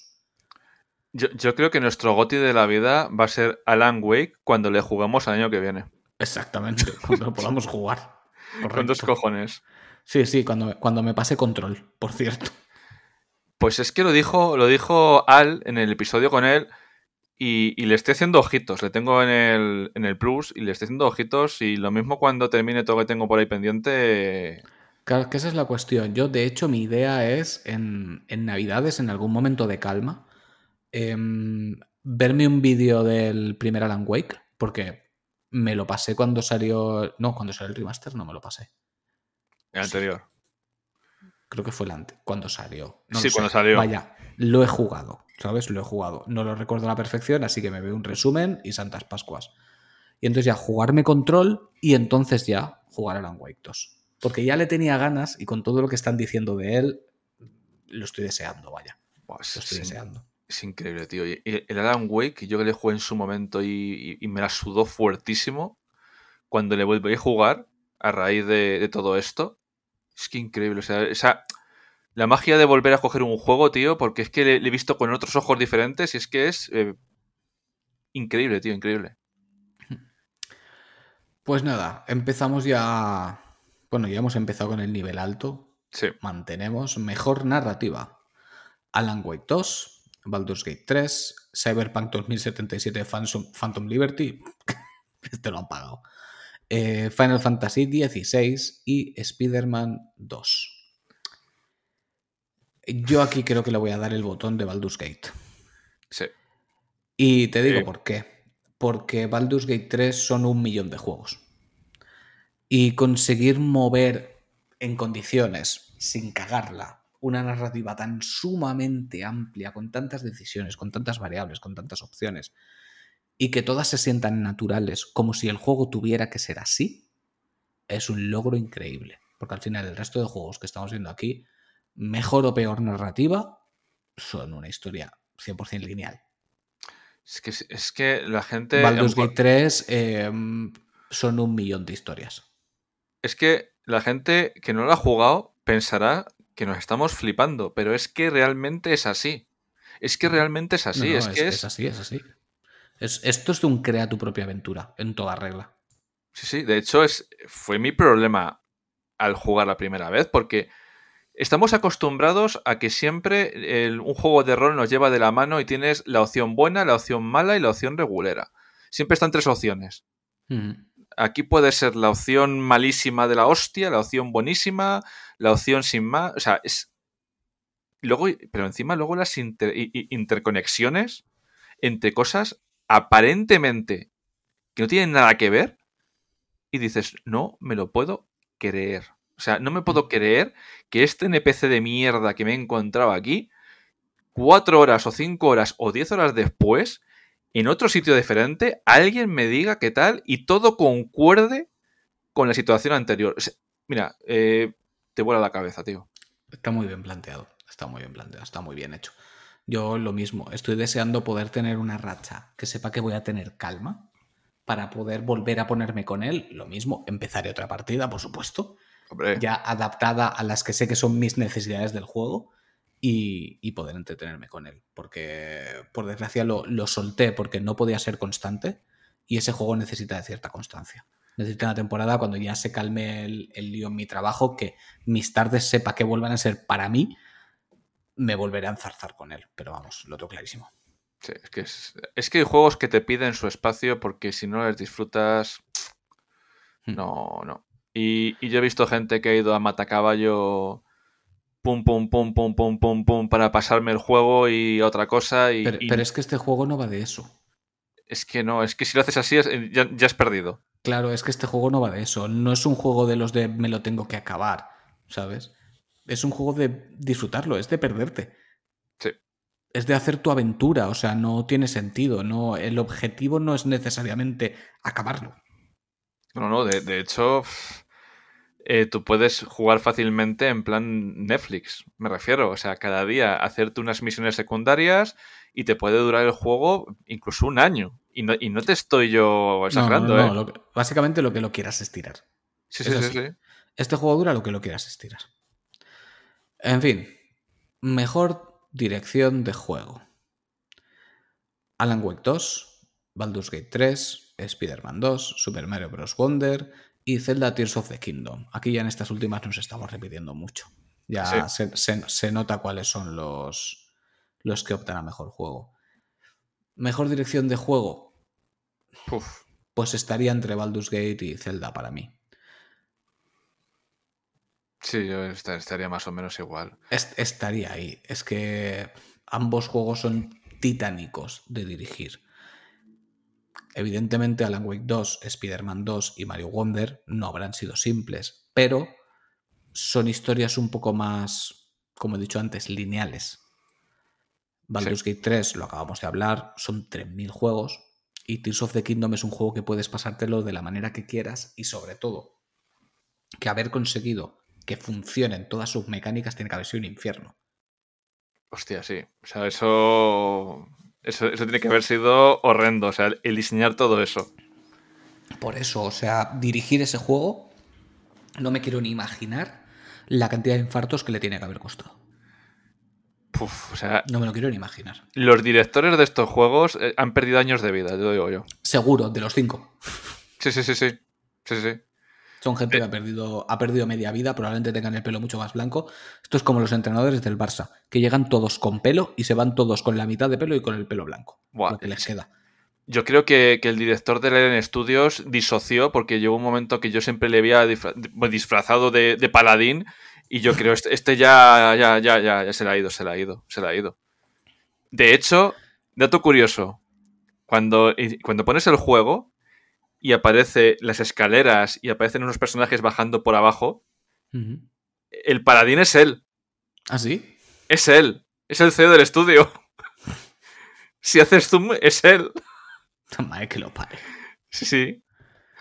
Yo, yo creo que nuestro goti de la vida va a ser Alan Wake cuando le jugamos el año que viene. Exactamente, (laughs) cuando lo podamos jugar. Con dos Correcto. cojones. Sí, sí, cuando, cuando me pase control, por cierto. Pues es que lo dijo, lo dijo Al en el episodio con él y, y le estoy haciendo ojitos. Le tengo en el, en el Plus y le estoy haciendo ojitos y lo mismo cuando termine todo lo que tengo por ahí pendiente. Claro, que esa es la cuestión. Yo, de hecho, mi idea es en, en Navidades, en algún momento de calma, em, verme un vídeo del primer Alan Wake, porque me lo pasé cuando salió. No, cuando salió el remaster no me lo pasé. El anterior. Creo que fue el antes, cuando salió. No Sí, cuando sé. salió. Vaya, lo he jugado, ¿sabes? Lo he jugado. No lo recuerdo a la perfección, así que me veo un resumen y Santas Pascuas. Y entonces ya jugarme control y entonces ya jugar Alan Wake 2. Porque ya le tenía ganas y con todo lo que están diciendo de él, lo estoy deseando, vaya. Lo estoy es- deseando. Es increíble, tío. Y el Alan Wake, yo que le jugué en su momento y, y- y me la sudó fuertísimo, cuando le volví a jugar a raíz de, de todo esto, es que increíble. O sea, esa, la magia de volver a coger un juego, tío, porque es que le, le he visto con otros ojos diferentes y es que es eh, increíble, tío, increíble. Pues nada, empezamos ya. Bueno, ya hemos empezado con el nivel alto. Sí. Mantenemos mejor narrativa. Alan Wake 2, Baldur's Gate 3, Cyberpunk 2077 Phantom, Phantom Liberty. (laughs) este lo han pagado. eh, Final Fantasy XVI y Spider-Man 2. Yo aquí creo que le voy a dar el botón de Baldur's Gate. Sí. Y te digo Sí. por qué. Porque Baldur's Gate 3 son un millón de juegos. Y conseguir mover en condiciones, sin cagarla, una narrativa tan sumamente amplia, con tantas decisiones, con tantas variables, con tantas opciones, y que todas se sientan naturales, como si el juego tuviera que ser así, es un logro increíble. Porque al final el resto de juegos que estamos viendo aquí, mejor o peor narrativa, son una historia 100% lineal. Es que, es que la gente... Baldur's Gate 3 eh, son un millón de historias. Es que la gente que no lo ha jugado pensará que nos estamos flipando, pero es que realmente es así. Es que realmente es así, No, no, es, que es... así, es así. Es- esto es de un crea tu propia aventura, en toda regla. Sí, sí, de hecho es, fue mi problema al jugar la primera vez, porque estamos acostumbrados a que siempre el- un juego de rol nos lleva de la mano y tienes la opción buena, la opción mala y la opción regulera. Siempre están tres opciones. Aquí puede ser la opción malísima de la hostia, la opción buenísima, la opción sin más. O sea, es. Luego, pero encima, luego las inter- interconexiones entre cosas aparentemente que no tienen nada que ver. Y dices, no me lo puedo creer. O sea, no me puedo creer que este NPC de mierda que me he encontrado aquí, cuatro horas o cinco horas o diez horas después, en otro sitio diferente, alguien me diga qué tal y todo concuerde con la situación anterior. O sea, mira, eh, te vuela la cabeza, tío. Está muy bien planteado. Está muy bien planteado. Está muy bien hecho. Yo lo mismo, estoy deseando poder tener una racha que sepa que voy a tener calma para poder volver a ponerme con él. Lo mismo, empezaré otra partida, por supuesto, Hombre, ya adaptada a las que sé que son mis necesidades del juego y, y poder entretenerme con él. Porque, por desgracia, lo, lo solté porque no podía ser constante y ese juego necesita de cierta constancia. Necesita una temporada cuando ya se calme el, el lío en mi trabajo, que mis tardes sepa que vuelvan a ser para mí, me volveré a enzarzar con él. Pero vamos, lo tengo clarísimo. sí, es, que es, es que hay juegos que te piden su espacio porque si no les disfrutas, Hmm. no, no. Y, y yo he visto gente que ha ido a matacaballo, pum, pum, pum, pum, pum, pum, pum, para pasarme el juego y otra cosa. Y, Pero, y pero es que este juego no va de eso. es que no, es que si lo haces así ya, ya has perdido. Claro, es que este juego no va de eso. No es un juego de los de me lo tengo que acabar, ¿sabes? Es un juego de disfrutarlo, es de perderte. Sí. Es de hacer tu aventura, o sea, no tiene sentido. No, el objetivo no es necesariamente acabarlo. No, no, de, de hecho, eh, tú puedes jugar fácilmente en plan Netflix, me refiero. O sea, cada día hacerte unas misiones secundarias y te puede durar el juego incluso un año. Y no, y no te estoy yo exagerando, No, no, no, ¿eh? lo que- básicamente lo que lo quieras estirar. Sí, sí, sí, sí. Este juego dura lo que lo quieras estirar. En fin, mejor dirección de juego. Alan Wake 2, Baldur's Gate 3, Spider-Man 2, Super Mario Bros. Wonder y Zelda Tears of the Kingdom. Aquí ya en estas últimas nos estamos repitiendo mucho. Ya se, se- se nota cuáles son los, los que optan a mejor juego. Mejor dirección de juego, Uf, pues estaría entre Baldur's Gate y Zelda para mí. sí, yo esta- estaría más o menos igual. Est- estaría ahí. Es que ambos juegos son titánicos de dirigir. Evidentemente, Alan Wake 2, Spider-Man 2 y Mario Wonder no habrán sido simples, pero son historias un poco más, como he dicho antes, lineales. Baldur's Gate 3, lo acabamos de hablar, son 3.000 juegos y Tears of the Kingdom es un juego que puedes pasártelo de la manera que quieras y sobre todo que haber conseguido que funcionen todas sus mecánicas tiene que haber sido un infierno. Hostia, sí. O sea, eso, eso, eso tiene que haber sido horrendo. O sea, el diseñar todo eso. Por eso, o sea, dirigir ese juego, no me quiero ni imaginar la cantidad de infartos que le tiene que haber costado. Puf, o sea, No me lo quiero ni imaginar. los directores de estos juegos eh, han perdido años de vida, te lo digo yo. Seguro, de los cinco. Sí, sí, sí, sí. Sí, sí. Son gente que ha perdido, ha perdido media vida, probablemente tengan el pelo mucho más blanco. Esto es como los entrenadores del Barça, que llegan todos con pelo y se van todos con la mitad de pelo y con el pelo blanco. Buah, lo que les queda. Yo creo que, que el director de Leren Studios disoció porque llegó un momento que yo siempre le había disfra- disfrazado de, de paladín y yo creo este, este ya, ya, ya, ya, ya se le ha ido, se le ha ido, se le ha ido. De hecho, dato curioso, cuando, cuando pones el juego y aparece las escaleras y aparecen unos personajes bajando por abajo, el paladín es él, ¿Ah, sí? es él, es el CEO del estudio. (laughs) Si haces zoom, es él. (laughs) Madre que lo pare. Sí, sí.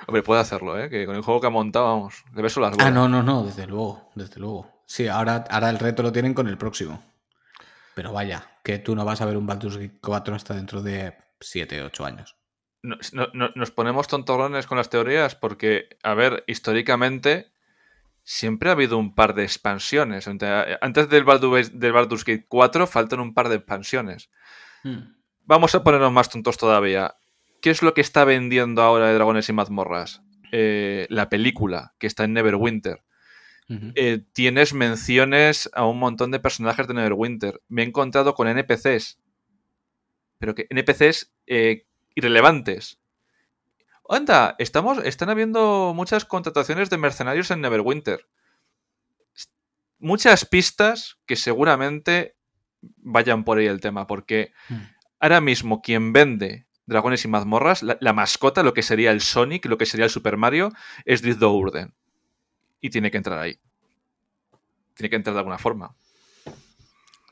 Hombre, puede hacerlo, ¿eh? Que con el juego que ha montado, vamos, le beso las Ah, bolas. no, no, no, desde luego, desde luego. Sí, ahora, ahora el reto lo tienen con el próximo. Pero vaya, que tú no vas a ver un Baldur's Gate 4 hasta dentro de 7, 8 años. No- no- no- nos ponemos tontorrones con las teorías porque, a ver, históricamente siempre ha habido un par de expansiones. Ante- Antes del Baldur's, del Baldur's Gate 4 faltan un par de expansiones. Vamos a ponernos más tontos todavía. ¿Qué es lo que está vendiendo ahora de Dragones y Mazmorras? Eh, la película, que está en Neverwinter. Eh, tienes menciones a un montón de personajes de Neverwinter. Me he encontrado con NPCs. Pero que NPCs eh, irrelevantes. Anda, estamos, están habiendo muchas contrataciones de mercenarios en Neverwinter. Muchas pistas que seguramente vayan por ahí el tema, porque Mm. ahora mismo quien vende dragones y mazmorras, la, la mascota, lo que sería el Sonic, lo que sería el Super Mario, es Dizdo Urden. Y tiene que entrar ahí. Tiene que entrar de alguna forma.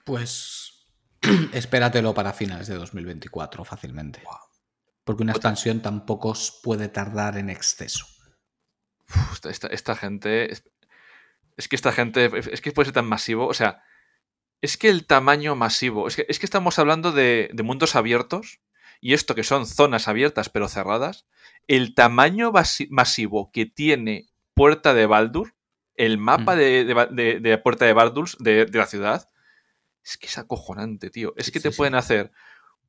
Pues (clears throat) espératelo para finales de 2024 fácilmente. Porque una expansión tampoco puede tardar en exceso. Uf, esta, esta- esta gente. Es, es que esta gente. Es que puede ser tan masivo. O sea, Es que el tamaño masivo. Es que, es que estamos hablando de, de mundos abiertos. Y esto que son zonas abiertas pero cerradas. El tamaño masivo que tiene Puerta de Baldur. El mapa Mm. de, de- de- de Puerta de Baldur, de, la ciudad. Es que es acojonante, tío. Es Sí, que te sí. pueden hacer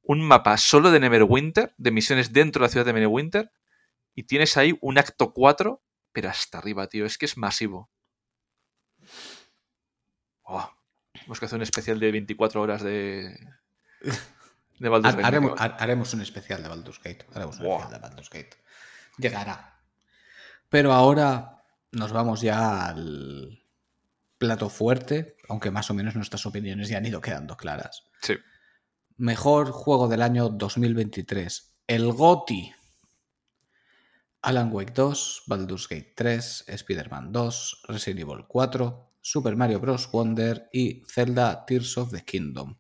un mapa solo de Neverwinter, de misiones dentro de la ciudad de Neverwinter. Y tienes ahí un acto 4, pero hasta arriba, tío. Es que es masivo. Oh, tenemos que hacer un especial de 24 horas de. (laughs) De Baldur's Ha- Gate. haremos, ha- haremos un especial de Baldur's Gate. Haremos un Buah. especial de Baldur's Gate. Llegará. Pero ahora nos vamos ya al plato fuerte, aunque más o menos nuestras opiniones ya han ido quedando claras. Sí. Mejor juego del año 2023. El GOTI. Alan Wake 2, Baldur's Gate 3, Spider-Man 2, Resident Evil 4, Super Mario Bros. Wonder y Zelda Tears of the Kingdom.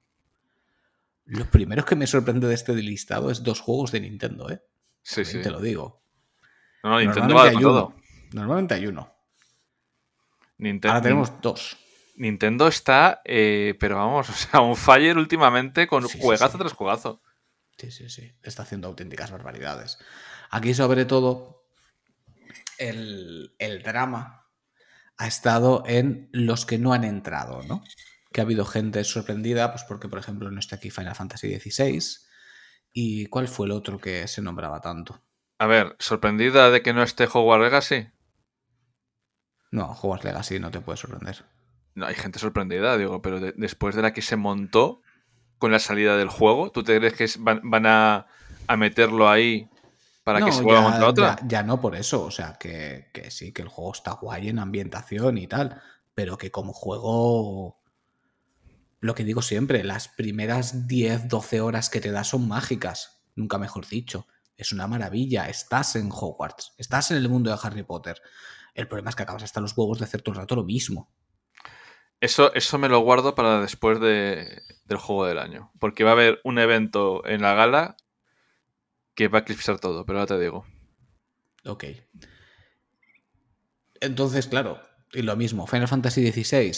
Lo primero que me sorprende de este listado es dos juegos de Nintendo, ¿eh? Sí, También sí. Te lo digo. No, no, Nintendo va hay todo. uno. Normalmente hay uno. Ninte- Ahora tenemos dos. Nintendo está, eh, pero vamos, (laughs) o sea, un fire últimamente con Sí, sí, juegazo sí. tras juegazo. Sí, sí, sí. Está haciendo auténticas barbaridades. Aquí, sobre todo, el, el drama ha estado en los que no han entrado, ¿no? Que ha habido gente sorprendida, pues porque, por ejemplo, no está aquí Final Fantasy XVI. ¿Y cuál fue el otro que se nombraba tanto? A ver, sorprendida de que no esté Hogwarts Legacy. No, Hogwarts Legacy no te puede sorprender. No, hay gente sorprendida, digo, pero de- después de la que se montó con la salida del juego, ¿tú te crees que es- van, van a, a meterlo ahí para que se vuelva a montar otra? Ya, ya no por eso, o sea, que, que sí, que el juego está guay en ambientación y tal, pero que como juego, lo que digo siempre, las primeras 10, 12 horas que te da son mágicas, nunca mejor dicho. Es una maravilla, estás en Hogwarts, estás en el mundo de Harry Potter. El problema es que acabas hasta los huevos de hacer todo el rato lo mismo. Eso, eso me lo guardo para después de- del juego del año. Porque va a haber un evento en la gala que va a eclipsar todo, pero ahora te digo. Ok. Entonces, claro, y lo mismo, Final Fantasy XVI.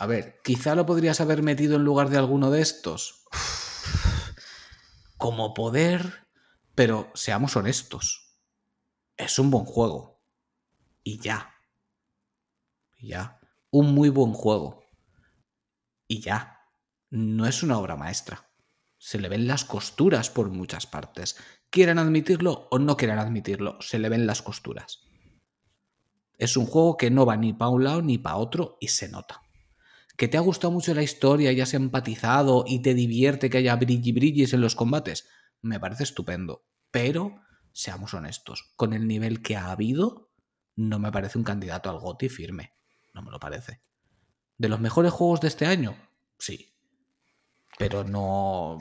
A ver, quizá lo podrías haber metido en lugar de alguno de estos. (sighs) Como poder, pero seamos honestos. Es un buen juego. Y ya. Y ya. Un muy buen juego. Y ya. No es una obra maestra. Se le ven las costuras por muchas partes. Quieran admitirlo o no quieran admitirlo, se le ven las costuras. Es un juego que no va ni para un lado ni para otro y se nota. Que te ha gustado mucho la historia y has empatizado y te divierte que haya brilli brillis en los combates, me parece estupendo. Pero, seamos honestos, con el nivel que ha habido, no me parece un candidato al GOTI firme. No me lo parece. ¿De los mejores juegos de este año? Sí. Pero no.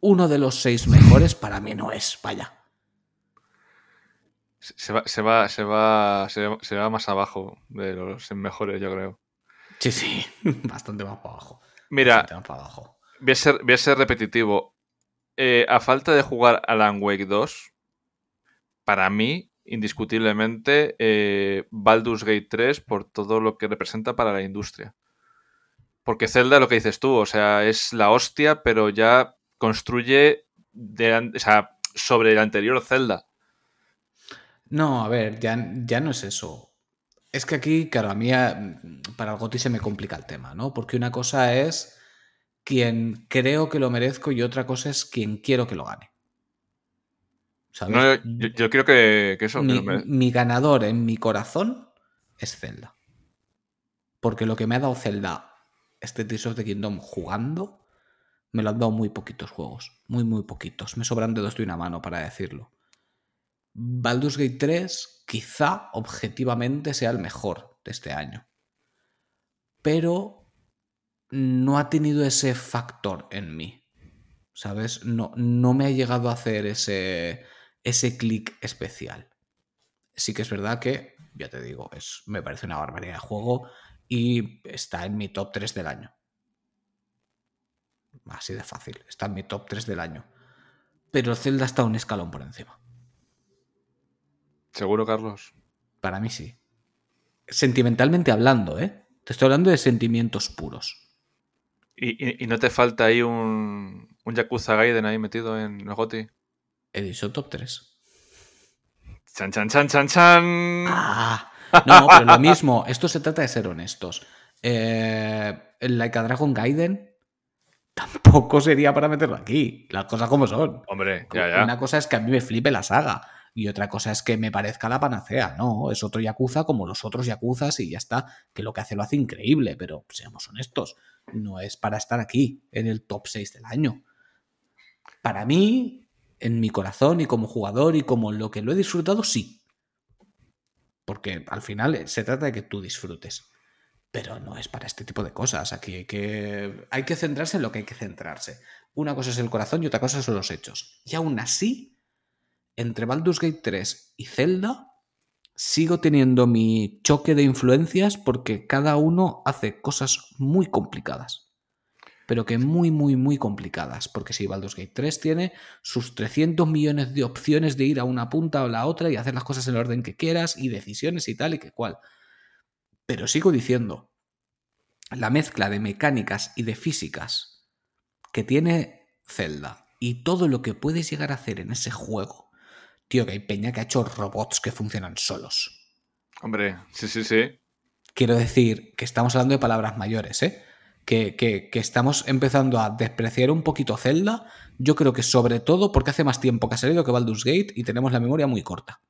Uno de los seis mejores para mí no es, vaya. Se va, se va, se va, se va, se va más abajo de los mejores, yo creo. Sí, sí, (laughs) bastante más para abajo. Mira, para abajo. voy a ser, voy a ser repetitivo. Eh, a falta de jugar Alan Wake 2, para mí, indiscutiblemente, eh, Baldur's Gate 3 por todo lo que representa para la industria. Porque Zelda, lo que dices tú, o sea, es la hostia, pero ya construye de o sea, sobre el anterior Zelda. No, a ver, ya, ya no es eso. Es que aquí, claro, a mí a- para el GOTI se me complica el tema, ¿no? Porque una cosa es quien creo que lo merezco y otra cosa es quien quiero que lo gane. ¿Sabes? No, yo, yo- creo que, que eso. que mi ganador en mi corazón es Zelda. Porque lo que me ha dado Zelda, este Tears of the Kingdom jugando, me lo han dado muy poquitos juegos. Muy, muy poquitos. Me sobran dedos de una mano para decirlo. Baldur's Gate 3 quizá objetivamente sea el mejor de este año. Pero no ha tenido ese factor en mí. ¿Sabes? No, no me ha llegado a hacer ese, ese clic especial. Sí que es verdad que, ya te digo, es, me parece una barbaridad de juego y está en mi top 3 del año. Así de fácil, está en mi top 3 del año. Pero Zelda está un escalón por encima. Seguro, Carlos. Para mí sí. Sentimentalmente hablando, ¿eh? Te estoy hablando de sentimientos puros. ¿Y, y, no te falta ahí un, un Yakuza Gaiden ahí metido en los GOTI? He dicho top 3. Chan, chan, chan, chan, chan. Ah, no, pero lo mismo. Esto se trata de ser honestos. Eh, el Like a Dragon Gaiden tampoco sería para meterlo aquí. Las cosas como son. Hombre, ya, ya. Una cosa es que a mí me flipe la saga. Y otra cosa es que me parezca la panacea. No, es otro Yakuza como los otros Yakuzas y ya está. Que lo que hace lo hace increíble, pero seamos honestos. No es para estar aquí, en el top 6 del año. Para mí, en mi corazón y como jugador y como lo que lo he disfrutado, sí. Porque al final se trata de que tú disfrutes. Pero no es para este tipo de cosas. Aquí hay que, hay que centrarse en lo que hay que centrarse. Una cosa es el corazón y otra cosa son los hechos. Y aún así, entre Baldur's Gate 3 y Zelda, sigo teniendo mi choque de influencias porque cada uno hace cosas muy complicadas. Pero que muy, muy, muy complicadas. Porque si Baldur's Gate 3 tiene sus 300 millones de opciones de ir a una punta o la otra y hacer las cosas en el orden que quieras y decisiones y tal y que cual. Pero sigo diciendo, la mezcla de mecánicas y de físicas que tiene Zelda y todo lo que puedes llegar a hacer en ese juego. Tío, que hay peña que ha hecho robots que funcionan solos. Hombre, sí, sí, sí. Quiero decir que estamos hablando de palabras mayores, ¿eh? Que, que, que, estamos empezando a despreciar un poquito Zelda. Yo creo que sobre todo porque hace más tiempo que ha salido que Baldur's Gate y tenemos la memoria muy corta.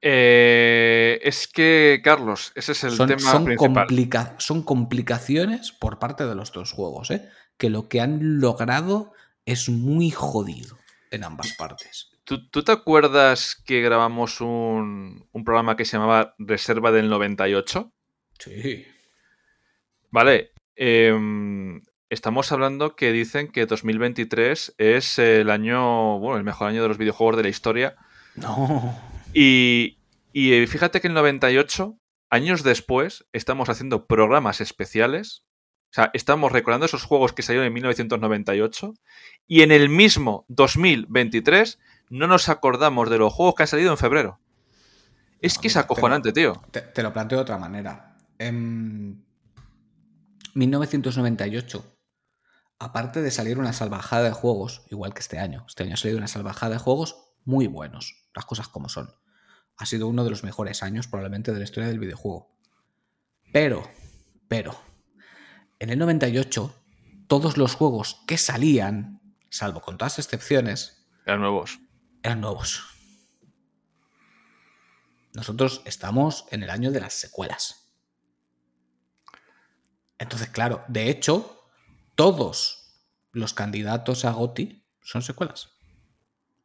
Eh, es que, Carlos, ese es el son, tema son, principal. complica son complicaciones por parte de los dos juegos, ¿eh? que lo que han logrado es muy jodido en ambas partes. ¿Tú, tú te acuerdas que grabamos un, un, programa que se llamaba Reserva del 98? Sí. Vale. Eh, estamos hablando que dicen que 2023 es el año, bueno, el mejor año de los videojuegos de la historia. No. Y, y, fíjate que en el 98, años después, estamos haciendo programas especiales. O sea, estamos recordando esos juegos que salieron en 1998. Y en el mismo 2023 no nos acordamos de los juegos que han salido en febrero. Es no, que es acojonante, te lo, tío. Te, te, lo planteo de otra manera. En 1998, aparte de salir una salvajada de juegos, igual que este año, este año ha salido una salvajada de juegos muy buenos, las cosas como son. Ha sido uno de los mejores años probablemente de la historia del videojuego. Pero, pero, en el 98, todos los juegos que salían, salvo con todas excepciones, eran nuevos. Eran nuevos. Nosotros estamos en el año de las secuelas. Entonces, claro, de hecho, todos los candidatos a GOTI son secuelas.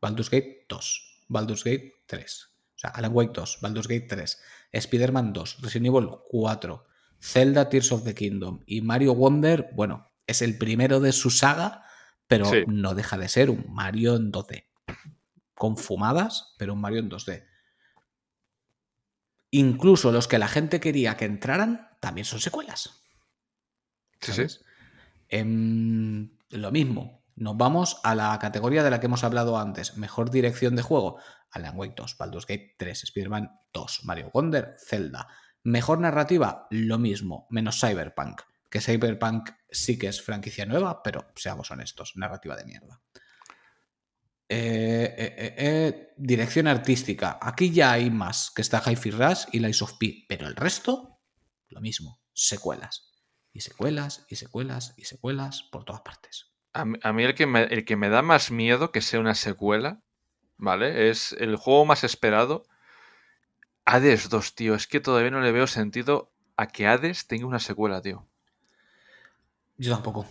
Baldur's Gate 2, Baldur's Gate 3, o sea, Alan Wake 2, Baldur's Gate 3, Spider-Man 2, Resident Evil 4, Zelda Tears of the Kingdom y Mario Wonder, bueno, es el primero de su saga, pero sí. no deja de ser un Mario en 2D. Con fumadas, pero un Mario en 2D. Incluso los que la gente quería que entraran también son secuelas. ¿sabes? Sí, sí. Eh, lo mismo, nos vamos a la categoría de la que hemos hablado antes. Mejor dirección de juego. Alan Wake 2, Baldur's Gate 3, Spider-Man 2, Mario Wonder, Zelda. Mejor narrativa, lo mismo, menos Cyberpunk. Que Cyberpunk sí que es franquicia nueva, pero seamos honestos, narrativa de mierda. Eh, eh, eh, dirección artística. Aquí ya hay más, que está Hi-Fi Rush y Lies of P. Pero el resto, lo mismo, secuelas. Y secuelas, y secuelas, y secuelas por todas partes. A mí, a mí el, que me, el que me da más miedo que sea una secuela, ¿vale? Es el juego más esperado. Hades 2, tío. Es que todavía no le veo sentido a que Hades tenga una secuela, tío. Yo tampoco.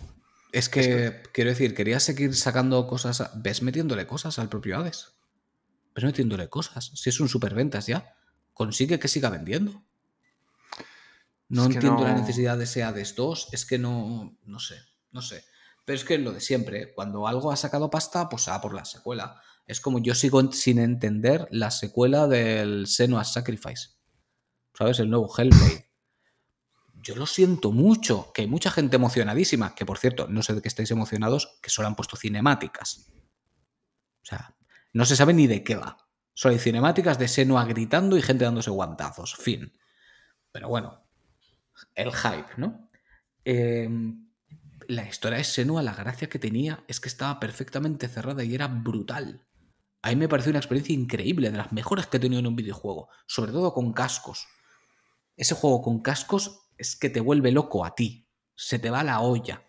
Es que, es que, quiero decir, querías seguir sacando cosas. A... ¿Ves metiéndole cosas al propio Hades? ¿Ves metiéndole cosas? Si es un superventas ya. Consigue que siga vendiendo. No es entiendo no... la necesidad de ese Hades 2. Es que no. No sé. No sé. Pero es que lo de siempre, cuando algo ha sacado pasta, pues a por la secuela. Es como yo sigo sin entender la secuela del Senua's Sacrifice. ¿Sabes? El nuevo Hellblade. Yo lo siento mucho, que hay mucha gente emocionadísima, que por cierto, no sé de qué estáis emocionados, que solo han puesto cinemáticas. O sea, no se sabe ni de qué va. Solo hay cinemáticas de Senua gritando y gente dándose guantazos. Fin. Pero bueno, el hype, ¿no? Eh, la historia de Senua, la gracia que tenía es que estaba perfectamente cerrada y era brutal. A mí me pareció una experiencia increíble, de las mejores que he tenido en un videojuego, sobre todo con cascos. Ese juego con cascos es que te vuelve loco a ti, se te va la olla.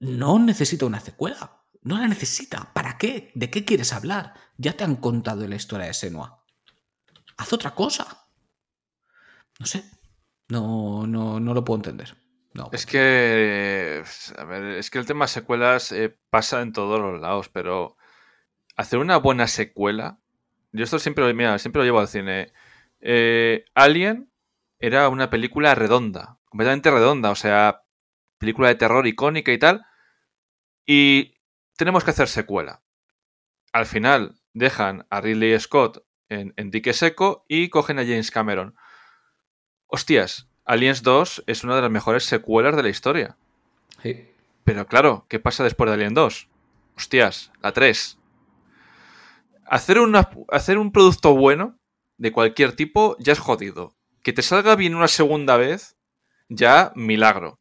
No necesita una secuela, no la necesita. ¿Para qué? ¿De qué quieres hablar? Ya te han contado la historia de Senua. Haz otra cosa. No sé, no, no, no lo puedo entender. No, Es que. A ver, es que el tema secuelas eh, pasa en todos los lados, pero hacer una buena secuela. Yo esto siempre, mira, siempre lo llevo al cine. Eh, Alien era una película redonda, completamente redonda, o sea, película de terror icónica y tal. Y tenemos que hacer secuela. Al final dejan a Ridley Scott en, en dique seco y cogen a James Cameron. Hostias, Aliens 2 es una de las mejores secuelas de la historia. Sí. Pero claro, ¿qué pasa después de Alien 2? Hostias, la 3. Hacer, una, hacer un producto bueno de cualquier tipo ya es jodido. Que te salga bien una segunda vez, ya milagro.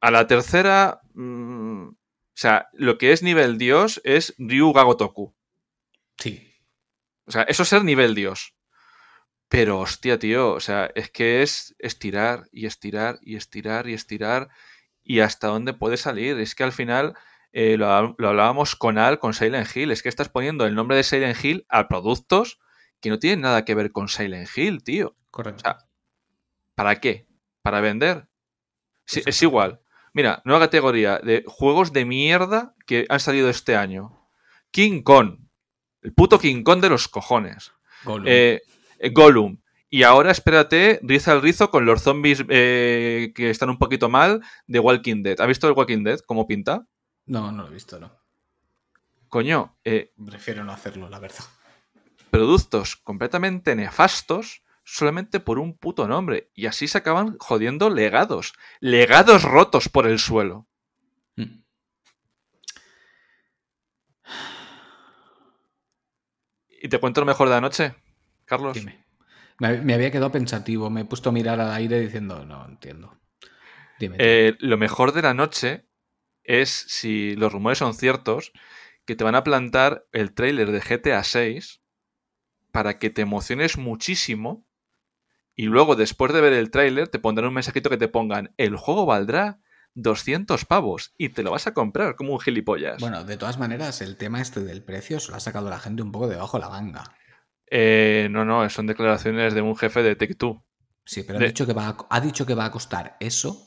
A la tercera, mm, o sea, lo que es nivel Dios es Ryu Gagotoku. Sí. O sea, eso es ser nivel Dios. Pero hostia, tío, o sea, es que es estirar y estirar y estirar y estirar y hasta dónde puede salir. Es que al final eh, lo, lo hablábamos con Al, con Silent Hill, es que estás poniendo el nombre de Silent Hill a productos que no tienen nada que ver con Silent Hill, tío. Correcto. O sea, ¿para qué? ¿Para vender? Sí, es igual. Mira, nueva categoría de juegos de mierda que han salido este año. King Kong. El puto King Kong de los cojones. Gollum. Eh, eh, Gollum. Y ahora espérate, riza el rizo con los zombies eh, que están un poquito mal de Walking Dead. ¿Has visto el Walking Dead? ¿Cómo pinta? No, no lo he visto, no. Coño, eh, Prefiero no hacerlo, la verdad. productos completamente nefastos solamente por un puto nombre. Y así se acaban jodiendo legados. Legados rotos por el suelo. Mm. ¿Y te cuento lo mejor de la noche, Carlos? Dime. Me, me había quedado pensativo, me he puesto a mirar al aire diciendo, no entiendo. Dime. dime. Eh, lo mejor de la noche es, si los rumores son ciertos, que te van a plantar el tráiler de GTA 6 para que te emociones muchísimo y luego después de ver el tráiler te pondrán un mensajito que te pongan el juego valdrá 200 pavos y te lo vas a comprar como un gilipollas. Bueno, de todas maneras, el tema este del precio se lo ha sacado la gente un poco debajo de la manga. Eh, no, no, son declaraciones de un jefe de Take-Two. Sí, pero De- ha, dicho que va a, ha dicho que va a costar eso.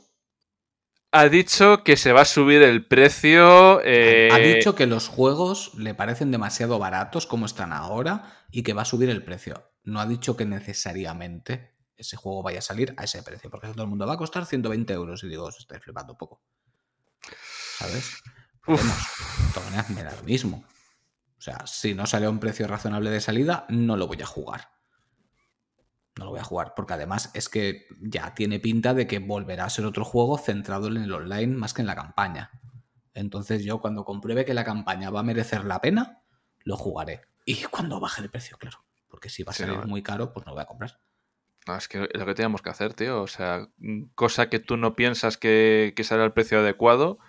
Ha dicho que se va a subir el precio. eh, Ha dicho que los juegos le parecen demasiado baratos como están ahora y que va a subir el precio. No ha dicho que necesariamente ese juego vaya a salir a ese precio, porque todo el mundo va a costar 120 euros y digo, os estáis flipando un poco. ¿Sabes? Uf. De todas maneras, me da lo mismo. O sea, si no sale a un precio razonable de salida, no lo voy a jugar. No lo voy a jugar, porque además es que ya tiene pinta de que volverá a ser otro juego centrado en el online más que en la campaña. Entonces yo cuando compruebe que la campaña va a merecer la pena, lo jugaré. Y cuando baje de precio, claro. Porque si va a Sí, salir no. muy caro, pues no lo voy a comprar. No, es que lo que teníamos que hacer, tío. O sea, cosa que tú no piensas que, que será el precio adecuado.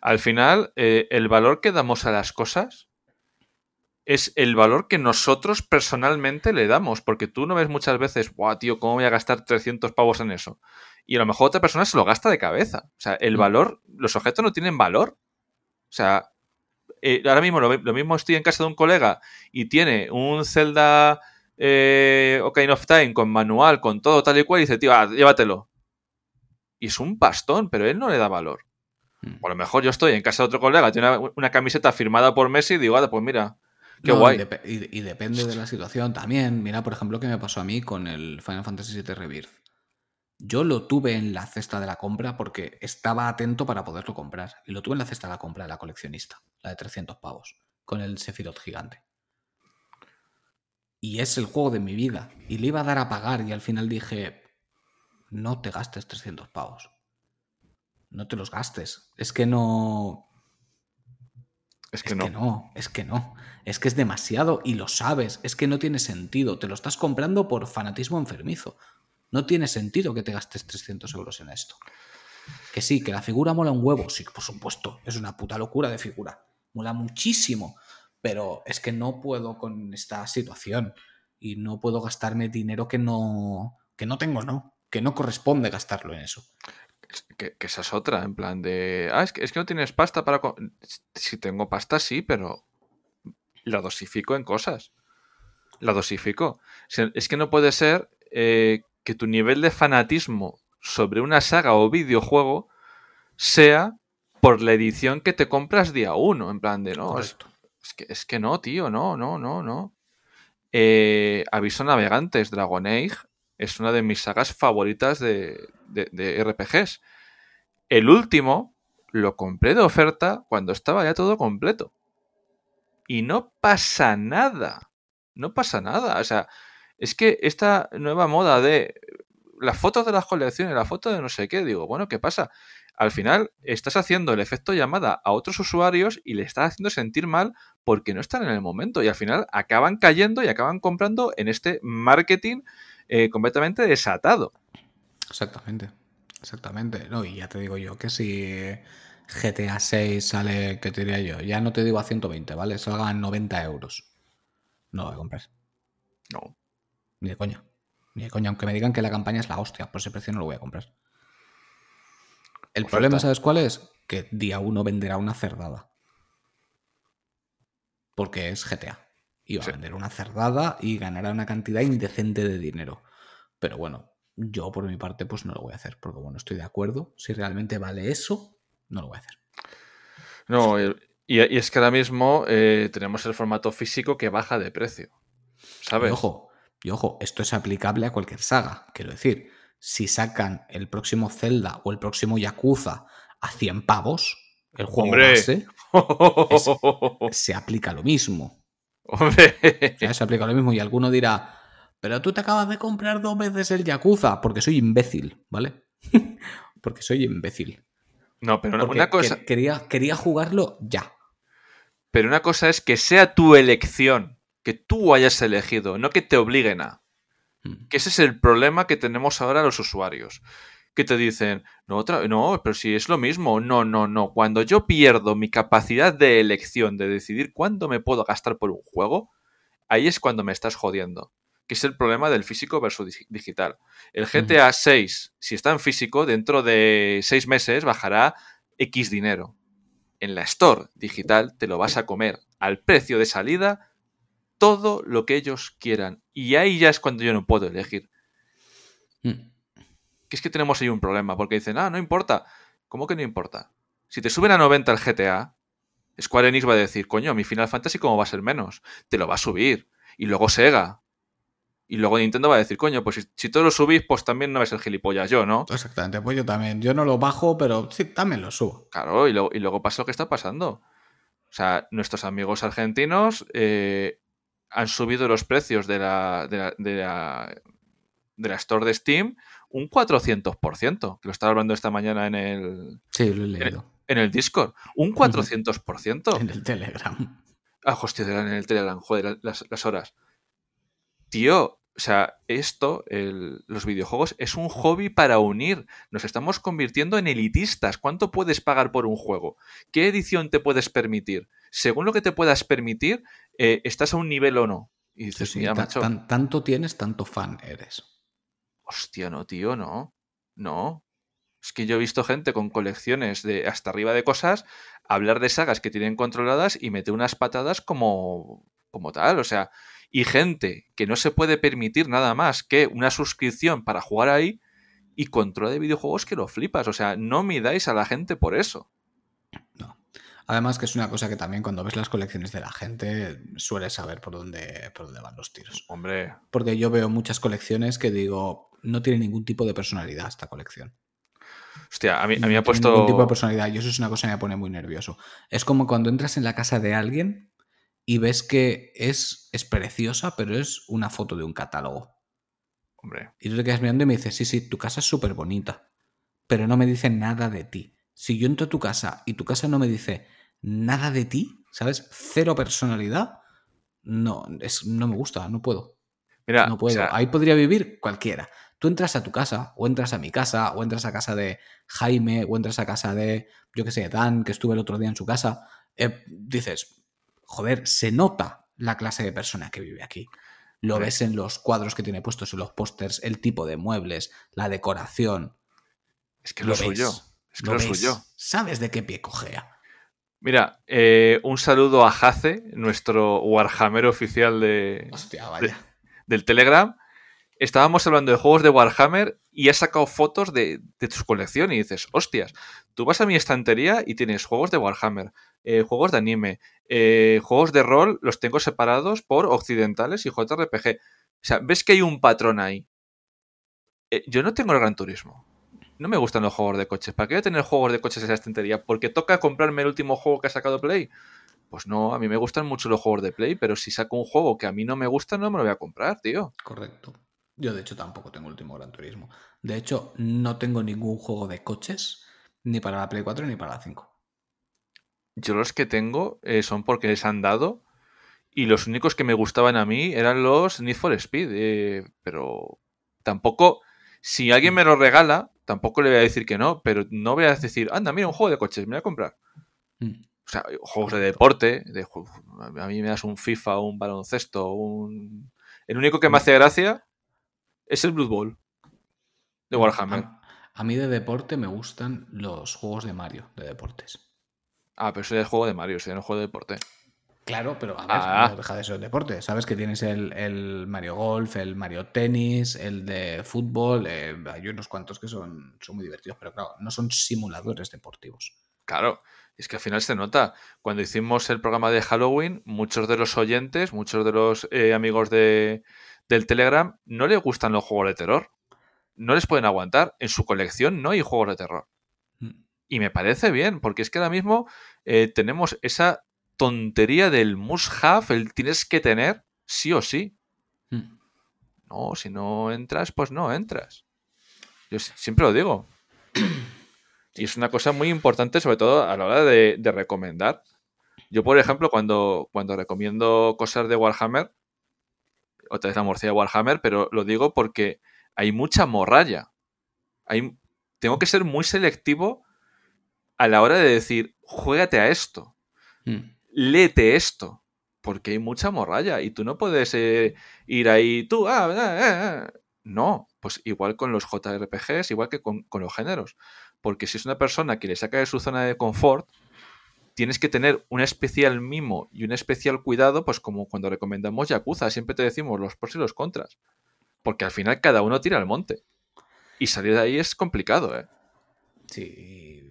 Al final, eh, el valor que damos a las cosas es el valor que nosotros personalmente le damos. Porque tú no ves muchas veces, guau, tío, ¿cómo voy a gastar 300 pavos en eso? Y a lo mejor otra persona se lo gasta de cabeza. O sea, el Mm. valor, los objetos no tienen valor. O sea, eh, ahora mismo lo, lo mismo estoy en casa de un colega y tiene un Zelda eh, Ocarina of Time con manual, con todo tal y cual, y dice, tío, ah, llévatelo. Y es un pastón, pero él no le da valor. Mm. O a lo mejor yo estoy en casa de otro colega, tiene una, una camiseta firmada por Messi y digo, ah, pues mira, qué No, guay. Y, y- y depende de la situación también. Mira, por ejemplo, qué me pasó a mí con el Final Fantasy VII Rebirth. Yo lo tuve en la cesta de la compra porque estaba atento para poderlo comprar. Y lo tuve en la cesta de la compra de la coleccionista, la de 300 pavos, con el Sephiroth gigante. Y es el juego de mi vida. Y le iba a dar a pagar y al final dije, no te gastes 300 pavos. No te los gastes. Es que no... Es que Es no. que no, es que no. Es que es demasiado y lo sabes. Es que no tiene sentido. Te lo estás comprando por fanatismo enfermizo. No tiene sentido que te gastes 300 euros en esto. Que sí, que la figura mola un huevo, sí, por supuesto, es una puta locura de figura. Mola muchísimo, pero es que no puedo con esta situación y no puedo gastarme dinero que no, que no tengo, ¿no? Que no corresponde gastarlo en eso. Que, esa es otra, en plan de. Ah, es que, es que no tienes pasta para. Si tengo pasta, sí, pero la dosifico en cosas. La dosifico. Es que no puede ser eh, que tu nivel de fanatismo sobre una saga o videojuego sea por la edición que te compras día uno. En plan de, no, es, que, es que no, tío, no, no, no, no. Eh, aviso navegantes, Dragon Age es una de mis sagas favoritas de, de, RPGs. El último lo compré de oferta cuando estaba ya todo completo. Y no pasa nada. No pasa nada. O sea, es que esta nueva moda de las fotos de las colecciones, la foto de no sé qué, digo, bueno, ¿qué pasa? Al final estás haciendo el efecto llamada a otros usuarios y le estás haciendo sentir mal porque no están en el momento y al final acaban cayendo y acaban comprando en este marketing eh, completamente desatado. Exactamente, exactamente. No, y ya te digo yo que si GTA 6 sale, ¿qué te diría yo? Ya no te digo a 120, ¿vale? Salga a 90 euros. No lo voy a comprar. No. Ni de coña. Ni de coña, aunque me digan que la campaña es la hostia, por ese precio no lo voy a comprar. El problema, ¿sabes cuál es? Que día uno venderá una cerdada. Porque es GTA. Y va a vender una cerdada y ganará una cantidad indecente de dinero. Pero bueno, yo por mi parte pues no lo voy a hacer. Porque bueno, estoy de acuerdo. Si realmente vale eso, no lo voy a hacer. No, y, es que ahora mismo eh, tenemos el formato físico que baja de precio. ¿Sabes? Y ojo, y ojo, esto es aplicable a cualquier saga. Quiero decir, si sacan el próximo Zelda o el próximo Yakuza a 100 pavos, el juego base, (laughs) se aplica lo mismo. Hombre. se aplica lo mismo y alguno dirá, pero tú te acabas de comprar dos veces el Yakuza porque soy imbécil, ¿vale? (laughs) porque soy imbécil. No, pero una, cosa... quería, quería jugarlo ya. Pero una cosa es que sea tu elección, que tú hayas elegido, no que te obliguen a. Mm. Que ese es el problema que tenemos ahora los usuarios. Que te dicen, no, otra, no, pero si es lo mismo. No, no, no. Cuando yo pierdo mi capacidad de elección, de decidir cuándo me puedo gastar por un juego, ahí es cuando me estás jodiendo. Que es el problema del físico versus digital. El GTA 6, si está en físico, dentro de seis meses bajará X dinero. En la Store digital te lo vas a comer al precio de salida todo lo que ellos quieran. Y ahí ya es cuando yo no puedo elegir. Hmm. Que es que tenemos ahí un problema, porque dicen, ah, no importa. ¿Cómo que no importa? Si te suben a 90 el GTA, Square Enix va a decir, coño, mi Final Fantasy, ¿cómo va a ser menos? Te lo va a subir. Y luego Sega. Y luego Nintendo va a decir, coño, pues si, tú lo subís, pues también no ves el gilipollas yo, ¿no? Exactamente, pues yo también. Yo no lo bajo, pero sí, también lo subo. Claro, y luego, y luego pasa lo que está pasando. O sea, nuestros amigos argentinos eh, han subido los precios de la, de la, de la, Store de Steam un 400%, que lo estaba hablando esta mañana en el... Sí, lo he leído. En, el Discord. Un 400%. en el Telegram. Ah, hostia, en el Telegram, joder, las, las horas. Tío, o sea, esto, los videojuegos, es un hobby para unir. Nos estamos convirtiendo en elitistas. ¿Cuánto puedes pagar por un juego? ¿Qué edición te puedes permitir? Según lo que te puedas permitir, eh, estás a un nivel o no. Y dices, mira, macho. tanto tienes, tanto fan eres. Hostia, no, tío, no. No. Es que yo he visto gente con colecciones de hasta arriba de cosas hablar de sagas que tienen controladas y mete unas patadas como, como tal. O sea, y gente que no se puede permitir nada más que una suscripción para jugar ahí y control de videojuegos que lo flipas. O sea, no midáis a la gente por eso. Además que es una cosa que también cuando ves las colecciones de la gente sueles saber por dónde, por dónde van los tiros. Hombre. Porque yo veo muchas colecciones que digo, no tiene ningún tipo de personalidad esta colección. Hostia, a mí, a mí me ha puesto... Ningún tipo de personalidad y eso es una cosa que me pone muy nervioso. Es como cuando entras en la casa de alguien y ves que es, es preciosa, pero es una foto de un catálogo. Hombre. Y tú te quedas mirando y me dices, sí, sí, tu casa es súper bonita, pero no me dice nada de ti. Si yo entro a tu casa y tu casa no me dice nada de ti, ¿sabes? Cero personalidad, no, es, no me gusta, no puedo. Mira, no puedo. Ahí podría vivir cualquiera. Tú entras a tu casa, o entras a mi casa, o entras a casa de Jaime, o entras a casa de, yo qué sé, Dan, que estuve el otro día en su casa. eh, dices, joder, se nota la clase de persona que vive aquí. Lo ves en los cuadros que tiene puestos, en los pósters, el tipo de muebles, la decoración. Es que lo, ves, suyo. Es que lo lo suyo. Sabes de qué pie cojea. Mira, eh, un saludo a Jace, nuestro Warhammer oficial de, Hostia, vaya. del Telegram. Estábamos hablando de juegos de Warhammer y has sacado fotos de, de tu colección y dices, hostias, tú vas a mi estantería y tienes juegos de Warhammer, eh, juegos de anime, eh, juegos de rol, los tengo separados por occidentales y JRPG. O sea, ves que hay un patrón ahí. Yo no tengo el Gran Turismo. No me gustan los juegos de coches. ¿Para qué voy a tener juegos de coches en esa estantería? ¿Porque toca comprarme el último juego que ha sacado Play? Pues no, a mí me gustan mucho los juegos de Play, pero si saco un juego que a mí no me gusta, no me lo voy a comprar, tío. Correcto. Yo, de hecho, tampoco tengo último Gran Turismo. De hecho, no tengo ningún juego de coches, ni para la Play 4 ni para la 5. Yo los que tengo eh, son porque les han dado y los únicos que me gustaban a mí eran los Need for Speed. eh, pero tampoco, si alguien me lo regala, tampoco le voy a decir que no, pero no voy a decir, anda, mira, un juego de coches, me voy a comprar. Mm. O sea, juegos de deporte, de, a mí me das un FIFA, un baloncesto, un... El único que me hace gracia es el Blood Bowl de Warhammer. A, a mí de deporte me gustan los juegos de Mario, de deportes. Ah, pero eso ya es juego de Mario, eso ya no es juego de deporte. Claro, pero a ver, Ah. no deja de ser deporte. Sabes que tienes el, el Mario Golf, el Mario Tenis, el de fútbol. eh, hay unos cuantos que son, son muy divertidos, pero claro, no son simuladores deportivos. Claro, es que al final se nota. Cuando hicimos el programa de Halloween, muchos de los oyentes, muchos de los eh, amigos de, del Telegram, no les gustan los juegos de terror. No les pueden aguantar. En su colección no hay juegos de terror. Mm. Y me parece bien, porque es que ahora mismo eh, tenemos esa tontería del must have, el tienes que tener sí o sí. Mm. No, si no entras, pues no entras. Yo si- siempre lo digo. Y es una cosa muy importante, sobre todo a la hora de, de recomendar. Yo, por ejemplo, cuando, cuando recomiendo cosas de Warhammer, otra vez la morcilla de Warhammer, pero lo digo porque hay mucha morralla. Hay, tengo que ser muy selectivo a la hora de decir, juégate a esto Mm. Léete esto. Porque hay mucha morralla y tú no puedes eh, ir ahí, tú, ah, ah, ah. No, pues igual con los JRPGs, igual que con, con los géneros. Porque si es una persona que le saca de su zona de confort, tienes que tener un especial mimo y un especial cuidado, pues como cuando recomendamos Yakuza, siempre te decimos los pros y los contras. Porque al final cada uno tira al monte. Y salir de ahí es complicado, ¿eh? Sí.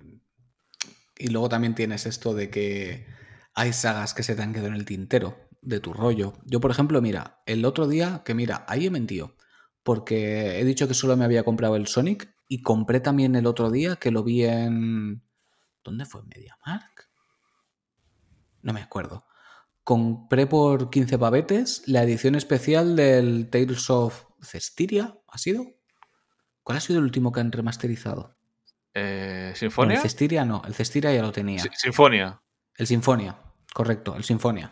Y luego también tienes esto de que hay sagas que se te han quedado en el tintero de tu rollo. Yo, por ejemplo, mira, el otro día, que mira, ahí he mentido. Porque he dicho que solo me había comprado el Sonic y compré también el otro día que lo vi en. ¿Dónde fue? ¿Mediamark? No me acuerdo. Compré por 15 pavetes la edición especial del Tales of Cestiria. ¿Ha sido? ¿Cuál ha sido el último que han remasterizado? Eh, ¿Sinfonia? el Cestiria no, el Cestiria ya lo tenía. Sinfonia. El Sinfonia, correcto, el Sinfonia.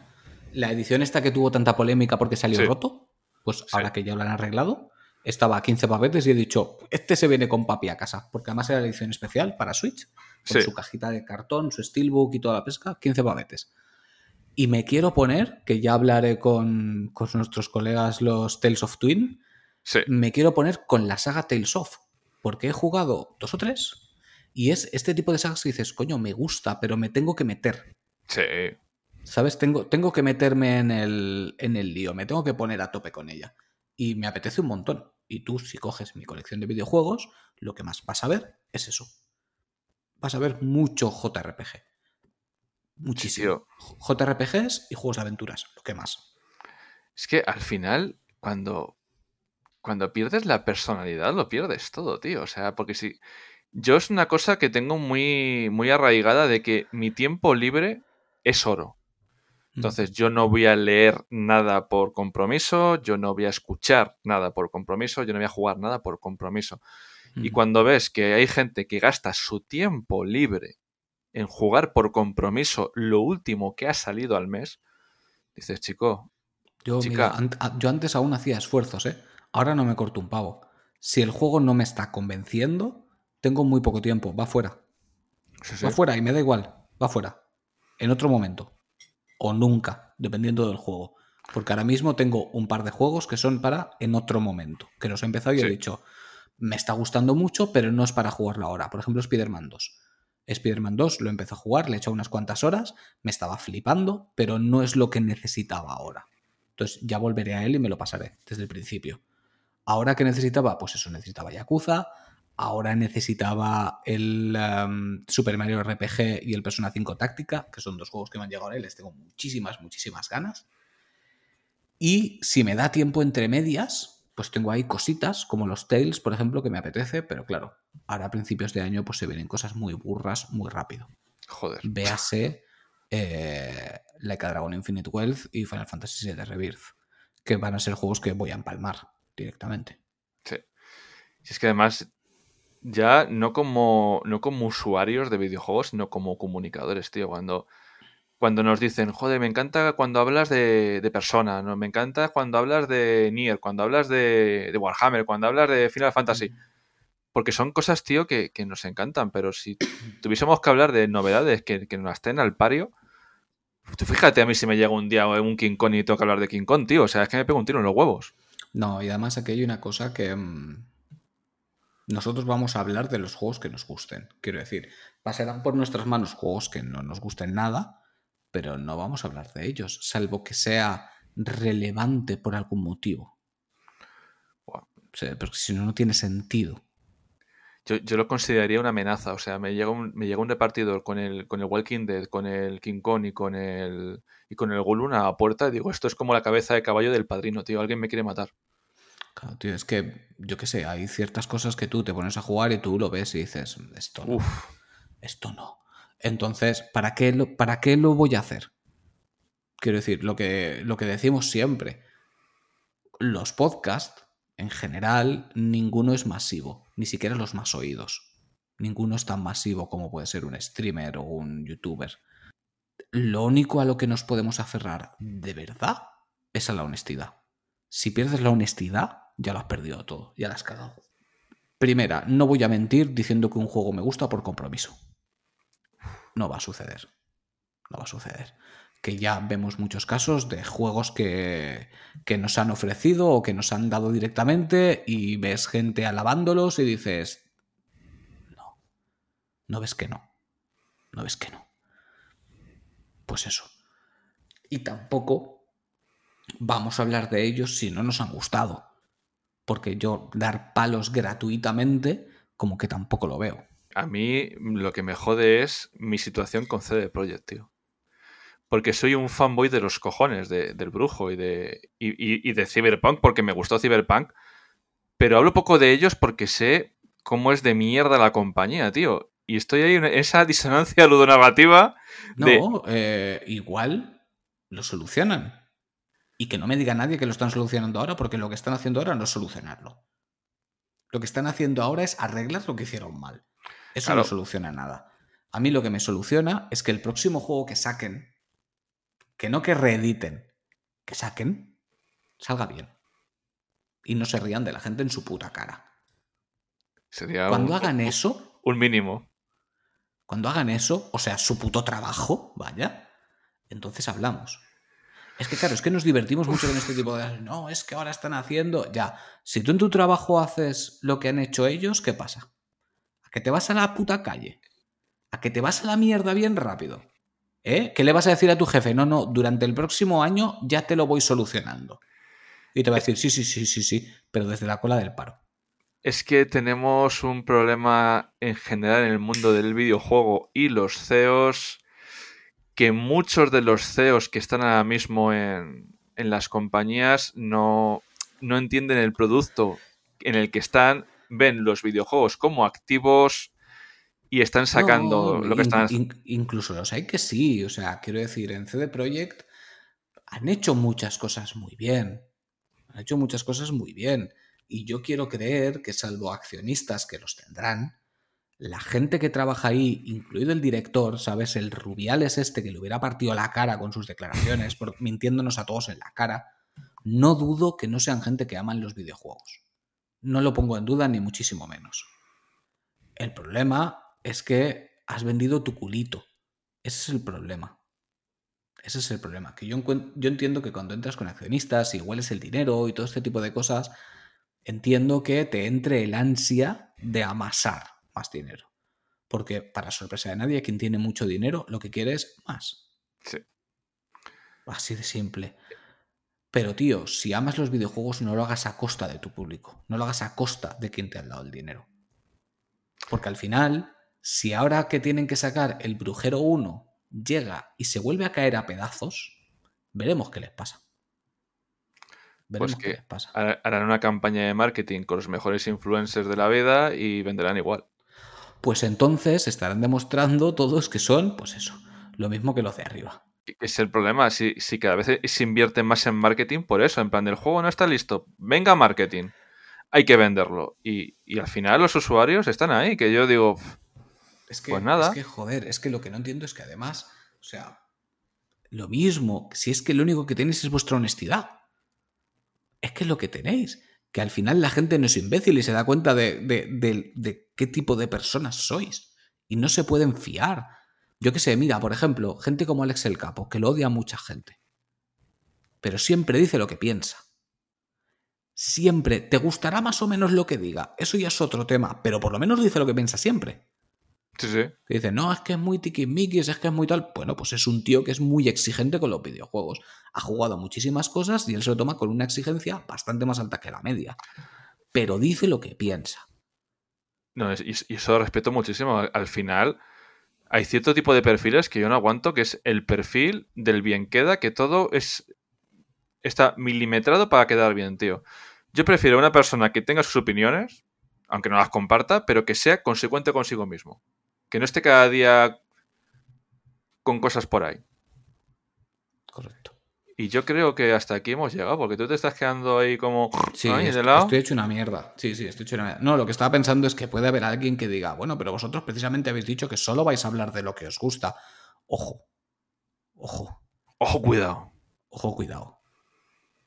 La edición esta que tuvo tanta polémica porque salió Sí. roto, pues ahora que ya lo han arreglado, estaba a 15 pavetes y he dicho, este se viene con papi a casa, porque además era la edición especial para Switch, con Sí. su cajita de cartón, su steelbook y toda la pesca, 15 pavetes. Y me quiero poner, que ya hablaré con, con nuestros colegas los Tales of Twin, Sí. me quiero poner con la saga Tales of, porque he jugado dos o tres y es este tipo de sagas que dices, coño, me gusta, pero me tengo que meter. Sí. ¿Sabes? Tengo, tengo que meterme en el, en el lío, me tengo que poner a tope con ella. Y me apetece un montón. Y tú, si coges mi colección de videojuegos, lo que más vas a ver es eso. Vas a ver mucho JRPG. Muchísimo. JRPGs y juegos de aventuras, lo que más. Es que al final, cuando, cuando pierdes la personalidad, lo pierdes todo, tío. O sea, porque si. Yo es una cosa que tengo muy, muy arraigada de que mi tiempo libre es oro. Entonces, yo no voy a leer nada por compromiso, yo no voy a escuchar nada por compromiso, yo no voy a jugar nada por compromiso. Y cuando ves que hay gente que gasta su tiempo libre en jugar por compromiso lo último que ha salido al mes, dices, chico, Yo, Chica. mira, ant- a- yo antes aún hacía esfuerzos, ¿eh? Ahora no me corto un pavo. Si el juego no me está convenciendo, tengo muy poco tiempo, va fuera. Va fuera y me da igual, va fuera. En otro momento. O nunca, dependiendo del juego. Porque ahora mismo tengo un par de juegos que son para en otro momento. Que los he empezado y he dicho, me está gustando mucho, pero no es para jugarlo ahora. Por ejemplo, Spider-Man 2. Spider-Man 2 lo empecé a jugar, le he echado unas cuantas horas, me estaba flipando, pero no es lo que necesitaba ahora. Entonces ya volveré a él y me lo pasaré desde el principio. Ahora que necesitaba, pues eso, necesitaba Yakuza, ahora necesitaba el em, Super Mario RPG y el Persona 5 Táctica, que son dos juegos que me han llegado a él, les tengo muchísimas, muchísimas ganas. Y si me da tiempo entre medias, pues tengo ahí cositas como los Tales, por ejemplo, que me apetece, pero claro, ahora a principios de año pues se vienen cosas muy burras muy rápido. Joder. Véase eh, Like a Dragon Infinite Wealth y Final Fantasy VII Rebirth, que van a ser juegos que voy a empalmar directamente. Sí. es que además, ya no como, no como usuarios de videojuegos, sino como comunicadores, tío. Cuando, cuando nos dicen, joder, me encanta cuando hablas de, de Persona, ¿no? me encanta cuando hablas de Nier, cuando hablas de, de Warhammer, cuando hablas de Final Fantasy. Porque son cosas, tío, que, que, nos encantan, pero si (coughs) tuviésemos que hablar de novedades que, que nos estén al pario, tú fíjate a mí si me llega un día un King Kong y tengo que hablar de King Kong, tío. O sea, es que me pego un tiro en los huevos. No, y además aquí hay una cosa que mmm, nosotros vamos a hablar de los juegos que nos gusten. Quiero decir, pasarán por nuestras manos juegos que no nos gusten nada, pero no vamos a hablar de ellos, salvo que sea relevante por algún motivo. Wow. O sea, porque si no, no tiene sentido. Yo, yo, lo consideraría una amenaza. O sea, me llega un, me llega un repartidor con el, con el Walking Dead, con el King Kong y con el, y con el Gulun a la puerta y digo, esto es como la cabeza de caballo del padrino, tío. Alguien me quiere matar. Claro, tío, es que, yo qué sé, hay ciertas cosas que tú te pones a jugar y tú lo ves y dices, esto no. Uf. Esto no. Entonces, ¿para qué, lo, ¿para qué lo voy a hacer? Quiero decir, lo que, lo que decimos siempre. Los podcasts en general, ninguno es masivo, ni siquiera los más oídos. Ninguno es tan masivo como puede ser un streamer o un youtuber. Lo único a lo que nos podemos aferrar de verdad es a la honestidad. Si pierdes la honestidad, ya lo has perdido todo, ya lo has cagado. Primera, no voy a mentir diciendo que un juego me gusta por compromiso. No va a suceder. No va a suceder que ya vemos muchos casos de juegos que, que, nos han ofrecido o que nos han dado directamente y ves gente alabándolos y dices, no, no ves que no, no ves que no. Pues eso. Y tampoco vamos a hablar de ellos si no nos han gustado. Porque yo dar palos gratuitamente, como que tampoco lo veo. A mí lo que me jode es mi situación con CD Projekt, tío porque soy un fanboy de los cojones de, del brujo y de, y, y, de Cyberpunk, porque me gustó Cyberpunk, pero hablo poco de ellos porque sé cómo es de mierda la compañía, tío. Y estoy ahí en esa disonancia ludonarrativa. De... No, eh, igual lo solucionan. Y que no me diga nadie que lo están solucionando ahora, porque lo que están haciendo ahora no es solucionarlo. Lo que están haciendo ahora es arreglar lo que hicieron mal. Eso claro. no soluciona nada. A mí lo que me soluciona es que el próximo juego que saquen que no que reediten, que saquen, salga bien. Y no se rían de la gente en su puta cara. Sería cuando un, hagan eso. Un mínimo. Cuando hagan eso, o sea, su puto trabajo, vaya, entonces hablamos. Es que claro, es que nos divertimos mucho con este tipo de... No, es que ahora están haciendo... Ya, si tú en tu trabajo haces lo que han hecho ellos, ¿qué pasa? ¿A que te vas a la puta calle? ¿A que te vas a la mierda bien rápido? ¿Eh? ¿Qué le vas a decir a tu jefe? No, no, durante el próximo año ya te lo voy solucionando. Y te va a decir, sí, sí, sí, sí, sí, pero desde la cola del paro. Es que tenemos un problema en general en el mundo del videojuego y los CEOs, que muchos de los CEOs que están ahora mismo en, en las compañías no, no entienden el producto en el que están, ven los videojuegos como activos y están sacando no, lo que están. In, incluso los hay que sí. O sea, quiero decir, en CD Projekt han hecho muchas cosas muy bien. Han hecho muchas cosas muy bien. Y yo quiero creer que, salvo accionistas que los tendrán, la gente que trabaja ahí, incluido el director, ¿sabes? El rubial es este que le hubiera partido la cara con sus declaraciones, por, mintiéndonos a todos en la cara. No dudo que no sean gente que aman los videojuegos. No lo pongo en duda ni muchísimo menos. El problema es que has vendido tu culito. Ese es el problema. Ese es el problema. Que yo, yo entiendo que cuando entras con accionistas y hueles el dinero y todo este tipo de cosas, entiendo que te entre el ansia de amasar más dinero. Porque para sorpresa de nadie, quien tiene mucho dinero lo que quiere es más. Sí. Así de simple. Pero tío, si amas los videojuegos, no lo hagas a costa de tu público. No lo hagas a costa de quien te ha dado el dinero. Porque al final, si ahora que tienen que sacar el Brujero 1 llega y se vuelve a caer a pedazos, veremos qué les pasa. Veremos pues qué les pasa. Harán una campaña de marketing con los mejores influencers de la vida y venderán igual. Pues entonces estarán demostrando todos que son, pues eso, lo mismo que los de arriba. Es el problema, si, si cada vez se invierte más en marketing, por eso, en plan, el juego no está listo, venga marketing, hay que venderlo. Y, al final los usuarios están ahí, que yo digo, es que, pues nada. Es que, joder, es que lo que no entiendo es que además, o sea, lo mismo, si es que lo único que tenéis es vuestra honestidad. Es que es lo que tenéis. Que al final la gente no es imbécil y se da cuenta de, qué tipo de personas sois. Y no se pueden fiar. Yo qué sé, mira, por ejemplo, gente como Alex el Capo, que lo odia a mucha gente. Pero siempre dice lo que piensa. Siempre. Te gustará más o menos lo que diga. Eso ya es otro tema. Pero por lo menos dice lo que piensa siempre. Sí, sí. Que dice, no, es que es muy tiquismiquis, es que es muy tal. Bueno, pues es un tío que es muy exigente con los videojuegos. Ha jugado muchísimas cosas y él se lo toma con una exigencia bastante más alta que la media. Pero dice lo que piensa. No, y eso lo respeto muchísimo. Al final, hay cierto tipo de perfiles que yo no aguanto, que es el perfil del bien queda, que todo es está milimetrado para quedar bien, tío. Yo prefiero una persona que tenga sus opiniones, aunque no las comparta, pero que sea consecuente consigo mismo. Que no esté cada día con cosas por ahí. Correcto. Y yo creo que hasta aquí hemos llegado, porque tú te estás quedando ahí como. Sí, estoy, hecho una mierda. Sí, sí, estoy hecho una mierda. No, lo que estaba pensando es que puede haber alguien que diga, bueno, pero vosotros precisamente habéis dicho que solo vais a hablar de lo que os gusta. Ojo. Ojo. Ojo, cuidado. Ojo, cuidado.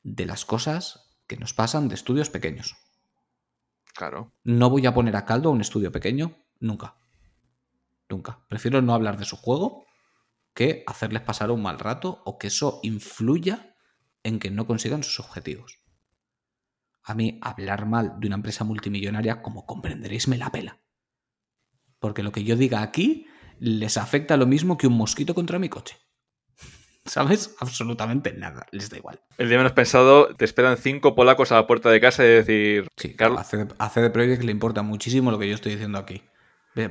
De las cosas que nos pasan de estudios pequeños. Claro. No voy a poner a caldo a un estudio pequeño, nunca. Nunca. Prefiero no hablar de su juego que hacerles pasar un mal rato o que eso influya en que no consigan sus objetivos. A mí hablar mal de una empresa multimillonaria, como comprenderéis, me la pela. Porque lo que yo diga aquí les afecta lo mismo que un mosquito contra mi coche. (laughs) ¿Sabes? Absolutamente nada, les da igual. El día menos pensado, te esperan cinco polacos a la puerta de casa y decir... Sí, Carlos. A CD Projekt le importa muchísimo lo que yo estoy diciendo aquí.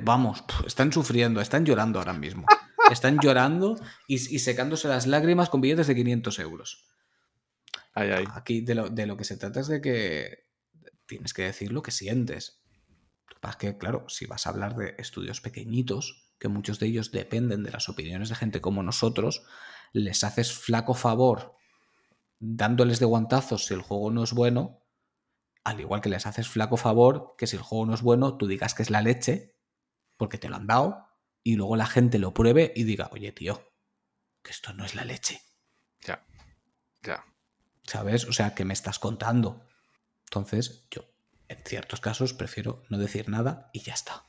Vamos, están sufriendo, están llorando ahora mismo. Están llorando y, secándose las lágrimas con billetes de 500 euros. Aquí de lo, que se trata es de que tienes que decir lo que sientes. Lo que que, claro, si vas a hablar de estudios pequeñitos, que muchos de ellos dependen de las opiniones de gente como nosotros, les haces flaco favor dándoles de guantazos si el juego no es bueno, al igual que les haces flaco favor que si el juego no es bueno, tú digas que es la leche, porque te lo han dado, y luego la gente lo pruebe y diga, oye, tío, que esto no es la leche. Ya, ya. ¿Sabes? O sea, ¿qué me estás contando? Entonces, yo, en ciertos casos, prefiero no decir nada y ya está.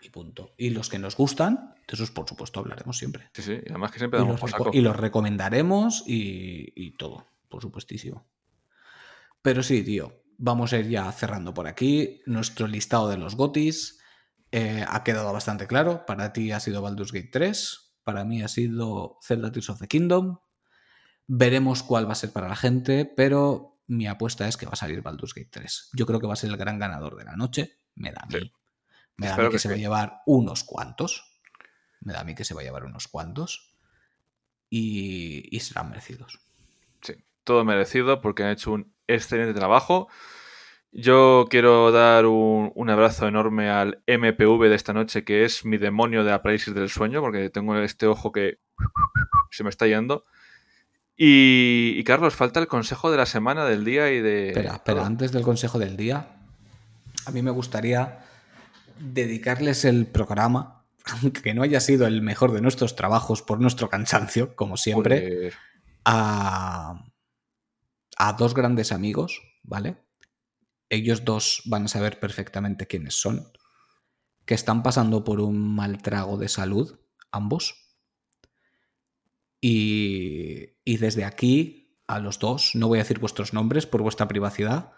Y punto. Y los que nos gustan, de esos, por supuesto, hablaremos siempre. Sí, sí, y además que siempre damos y los, y los recomendaremos y, y todo, por supuestísimo. Pero sí, tío, vamos a ir ya cerrando por aquí nuestro listado de los gotis. Eh, ha quedado bastante claro. Para ti ha sido Baldur's Gate 3. Para mí ha sido Zelda Tears of the Kingdom. Veremos cuál va a ser para la gente, pero mi apuesta es que va a salir Baldur's Gate 3. Yo creo que va a ser el gran ganador de la noche. Me da a mí. Me da a mí que, se va a llevar unos cuantos. Me da a mí que se va a llevar unos cuantos. Y, y serán merecidos. Sí, todo merecido porque han hecho un excelente trabajo. Yo quiero dar un, abrazo enorme al MPV de esta noche, que es mi demonio de la parálisis del sueño, porque tengo este ojo que se me está yendo. Y, Carlos, falta el consejo de la semana, del día y de. Espera, pero antes del consejo del día, a mí me gustaría dedicarles el programa, (laughs) aunque no haya sido el mejor de nuestros trabajos por nuestro cansancio, como siempre, a, a dos grandes amigos, ¿vale? Ellos dos van a saber perfectamente quiénes son, que están pasando por un mal trago de salud, ambos. Y, y desde aquí, a los dos, no voy a decir vuestros nombres por vuestra privacidad,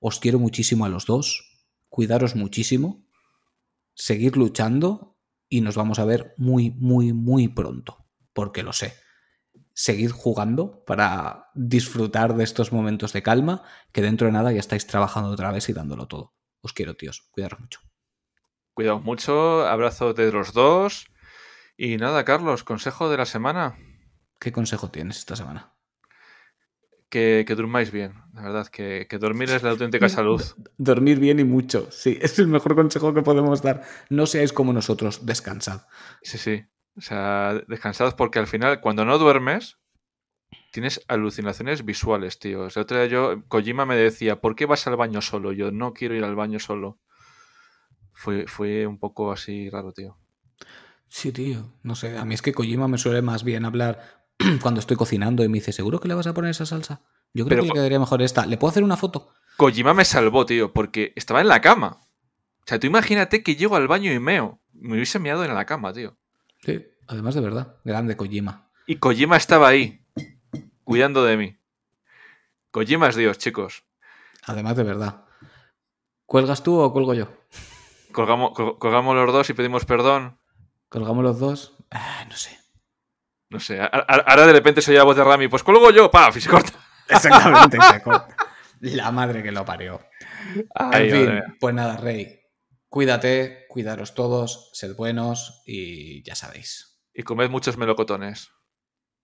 os quiero muchísimo a los dos, cuidaros muchísimo, seguir luchando y nos vamos a ver muy, muy, muy pronto, porque lo sé. Seguid jugando para disfrutar de estos momentos de calma, que dentro de nada ya estáis trabajando otra vez y dándolo todo. Os quiero, tíos. Cuidaros mucho. Cuidaos mucho, abrazo de los dos. Y nada, Carlos, consejo de la semana. ¿Qué consejo tienes esta semana? Que, que durmáis bien, la verdad, que, que dormir es la auténtica (laughs) salud. Dormir bien y mucho, sí, (laughs) es el mejor consejo que podemos dar. No seáis como nosotros, descansad. Sí, sí. O sea, descansad porque al final, cuando no duermes, tienes alucinaciones visuales, tío. O sea, otro día yo, Kojima me decía, ¿por qué vas al baño solo? Yo no quiero ir al baño solo. Fue, fue un poco así raro, tío. Sí, tío. No sé, a mí es que Kojima me suele más bien hablar (clears throat) cuando estoy cocinando y me dice, ¿seguro que le vas a poner esa salsa? Yo creo Pero que le quedaría mejor esta. ¿Le puedo hacer una foto? Kojima me salvó, tío, porque estaba en la cama. O sea, tú imagínate que llego al baño y meo. Me hubiese meado en la cama, tío. Sí, además de verdad. Grande Kojima. Y Kojima estaba ahí, cuidando de mí. Kojima es Dios, chicos. Además de verdad. ¿Cuelgas tú o cuelgo yo? Colgamos, col- colgamos los dos y pedimos perdón. ¿Colgamos los dos? Ah, no sé. No sé, ahora de repente soy la voz de Rami, pues colgo yo, paf, y se corta. (laughs) Exactamente, se (laughs) corta. La madre que lo parió. Ay, en fin, madre pues nada, Rey. Cuídate, cuidaros todos, sed buenos y ya sabéis. Y comed muchos melocotones.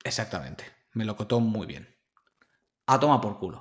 Exactamente. Me lo cotó muy bien. A toma por culo.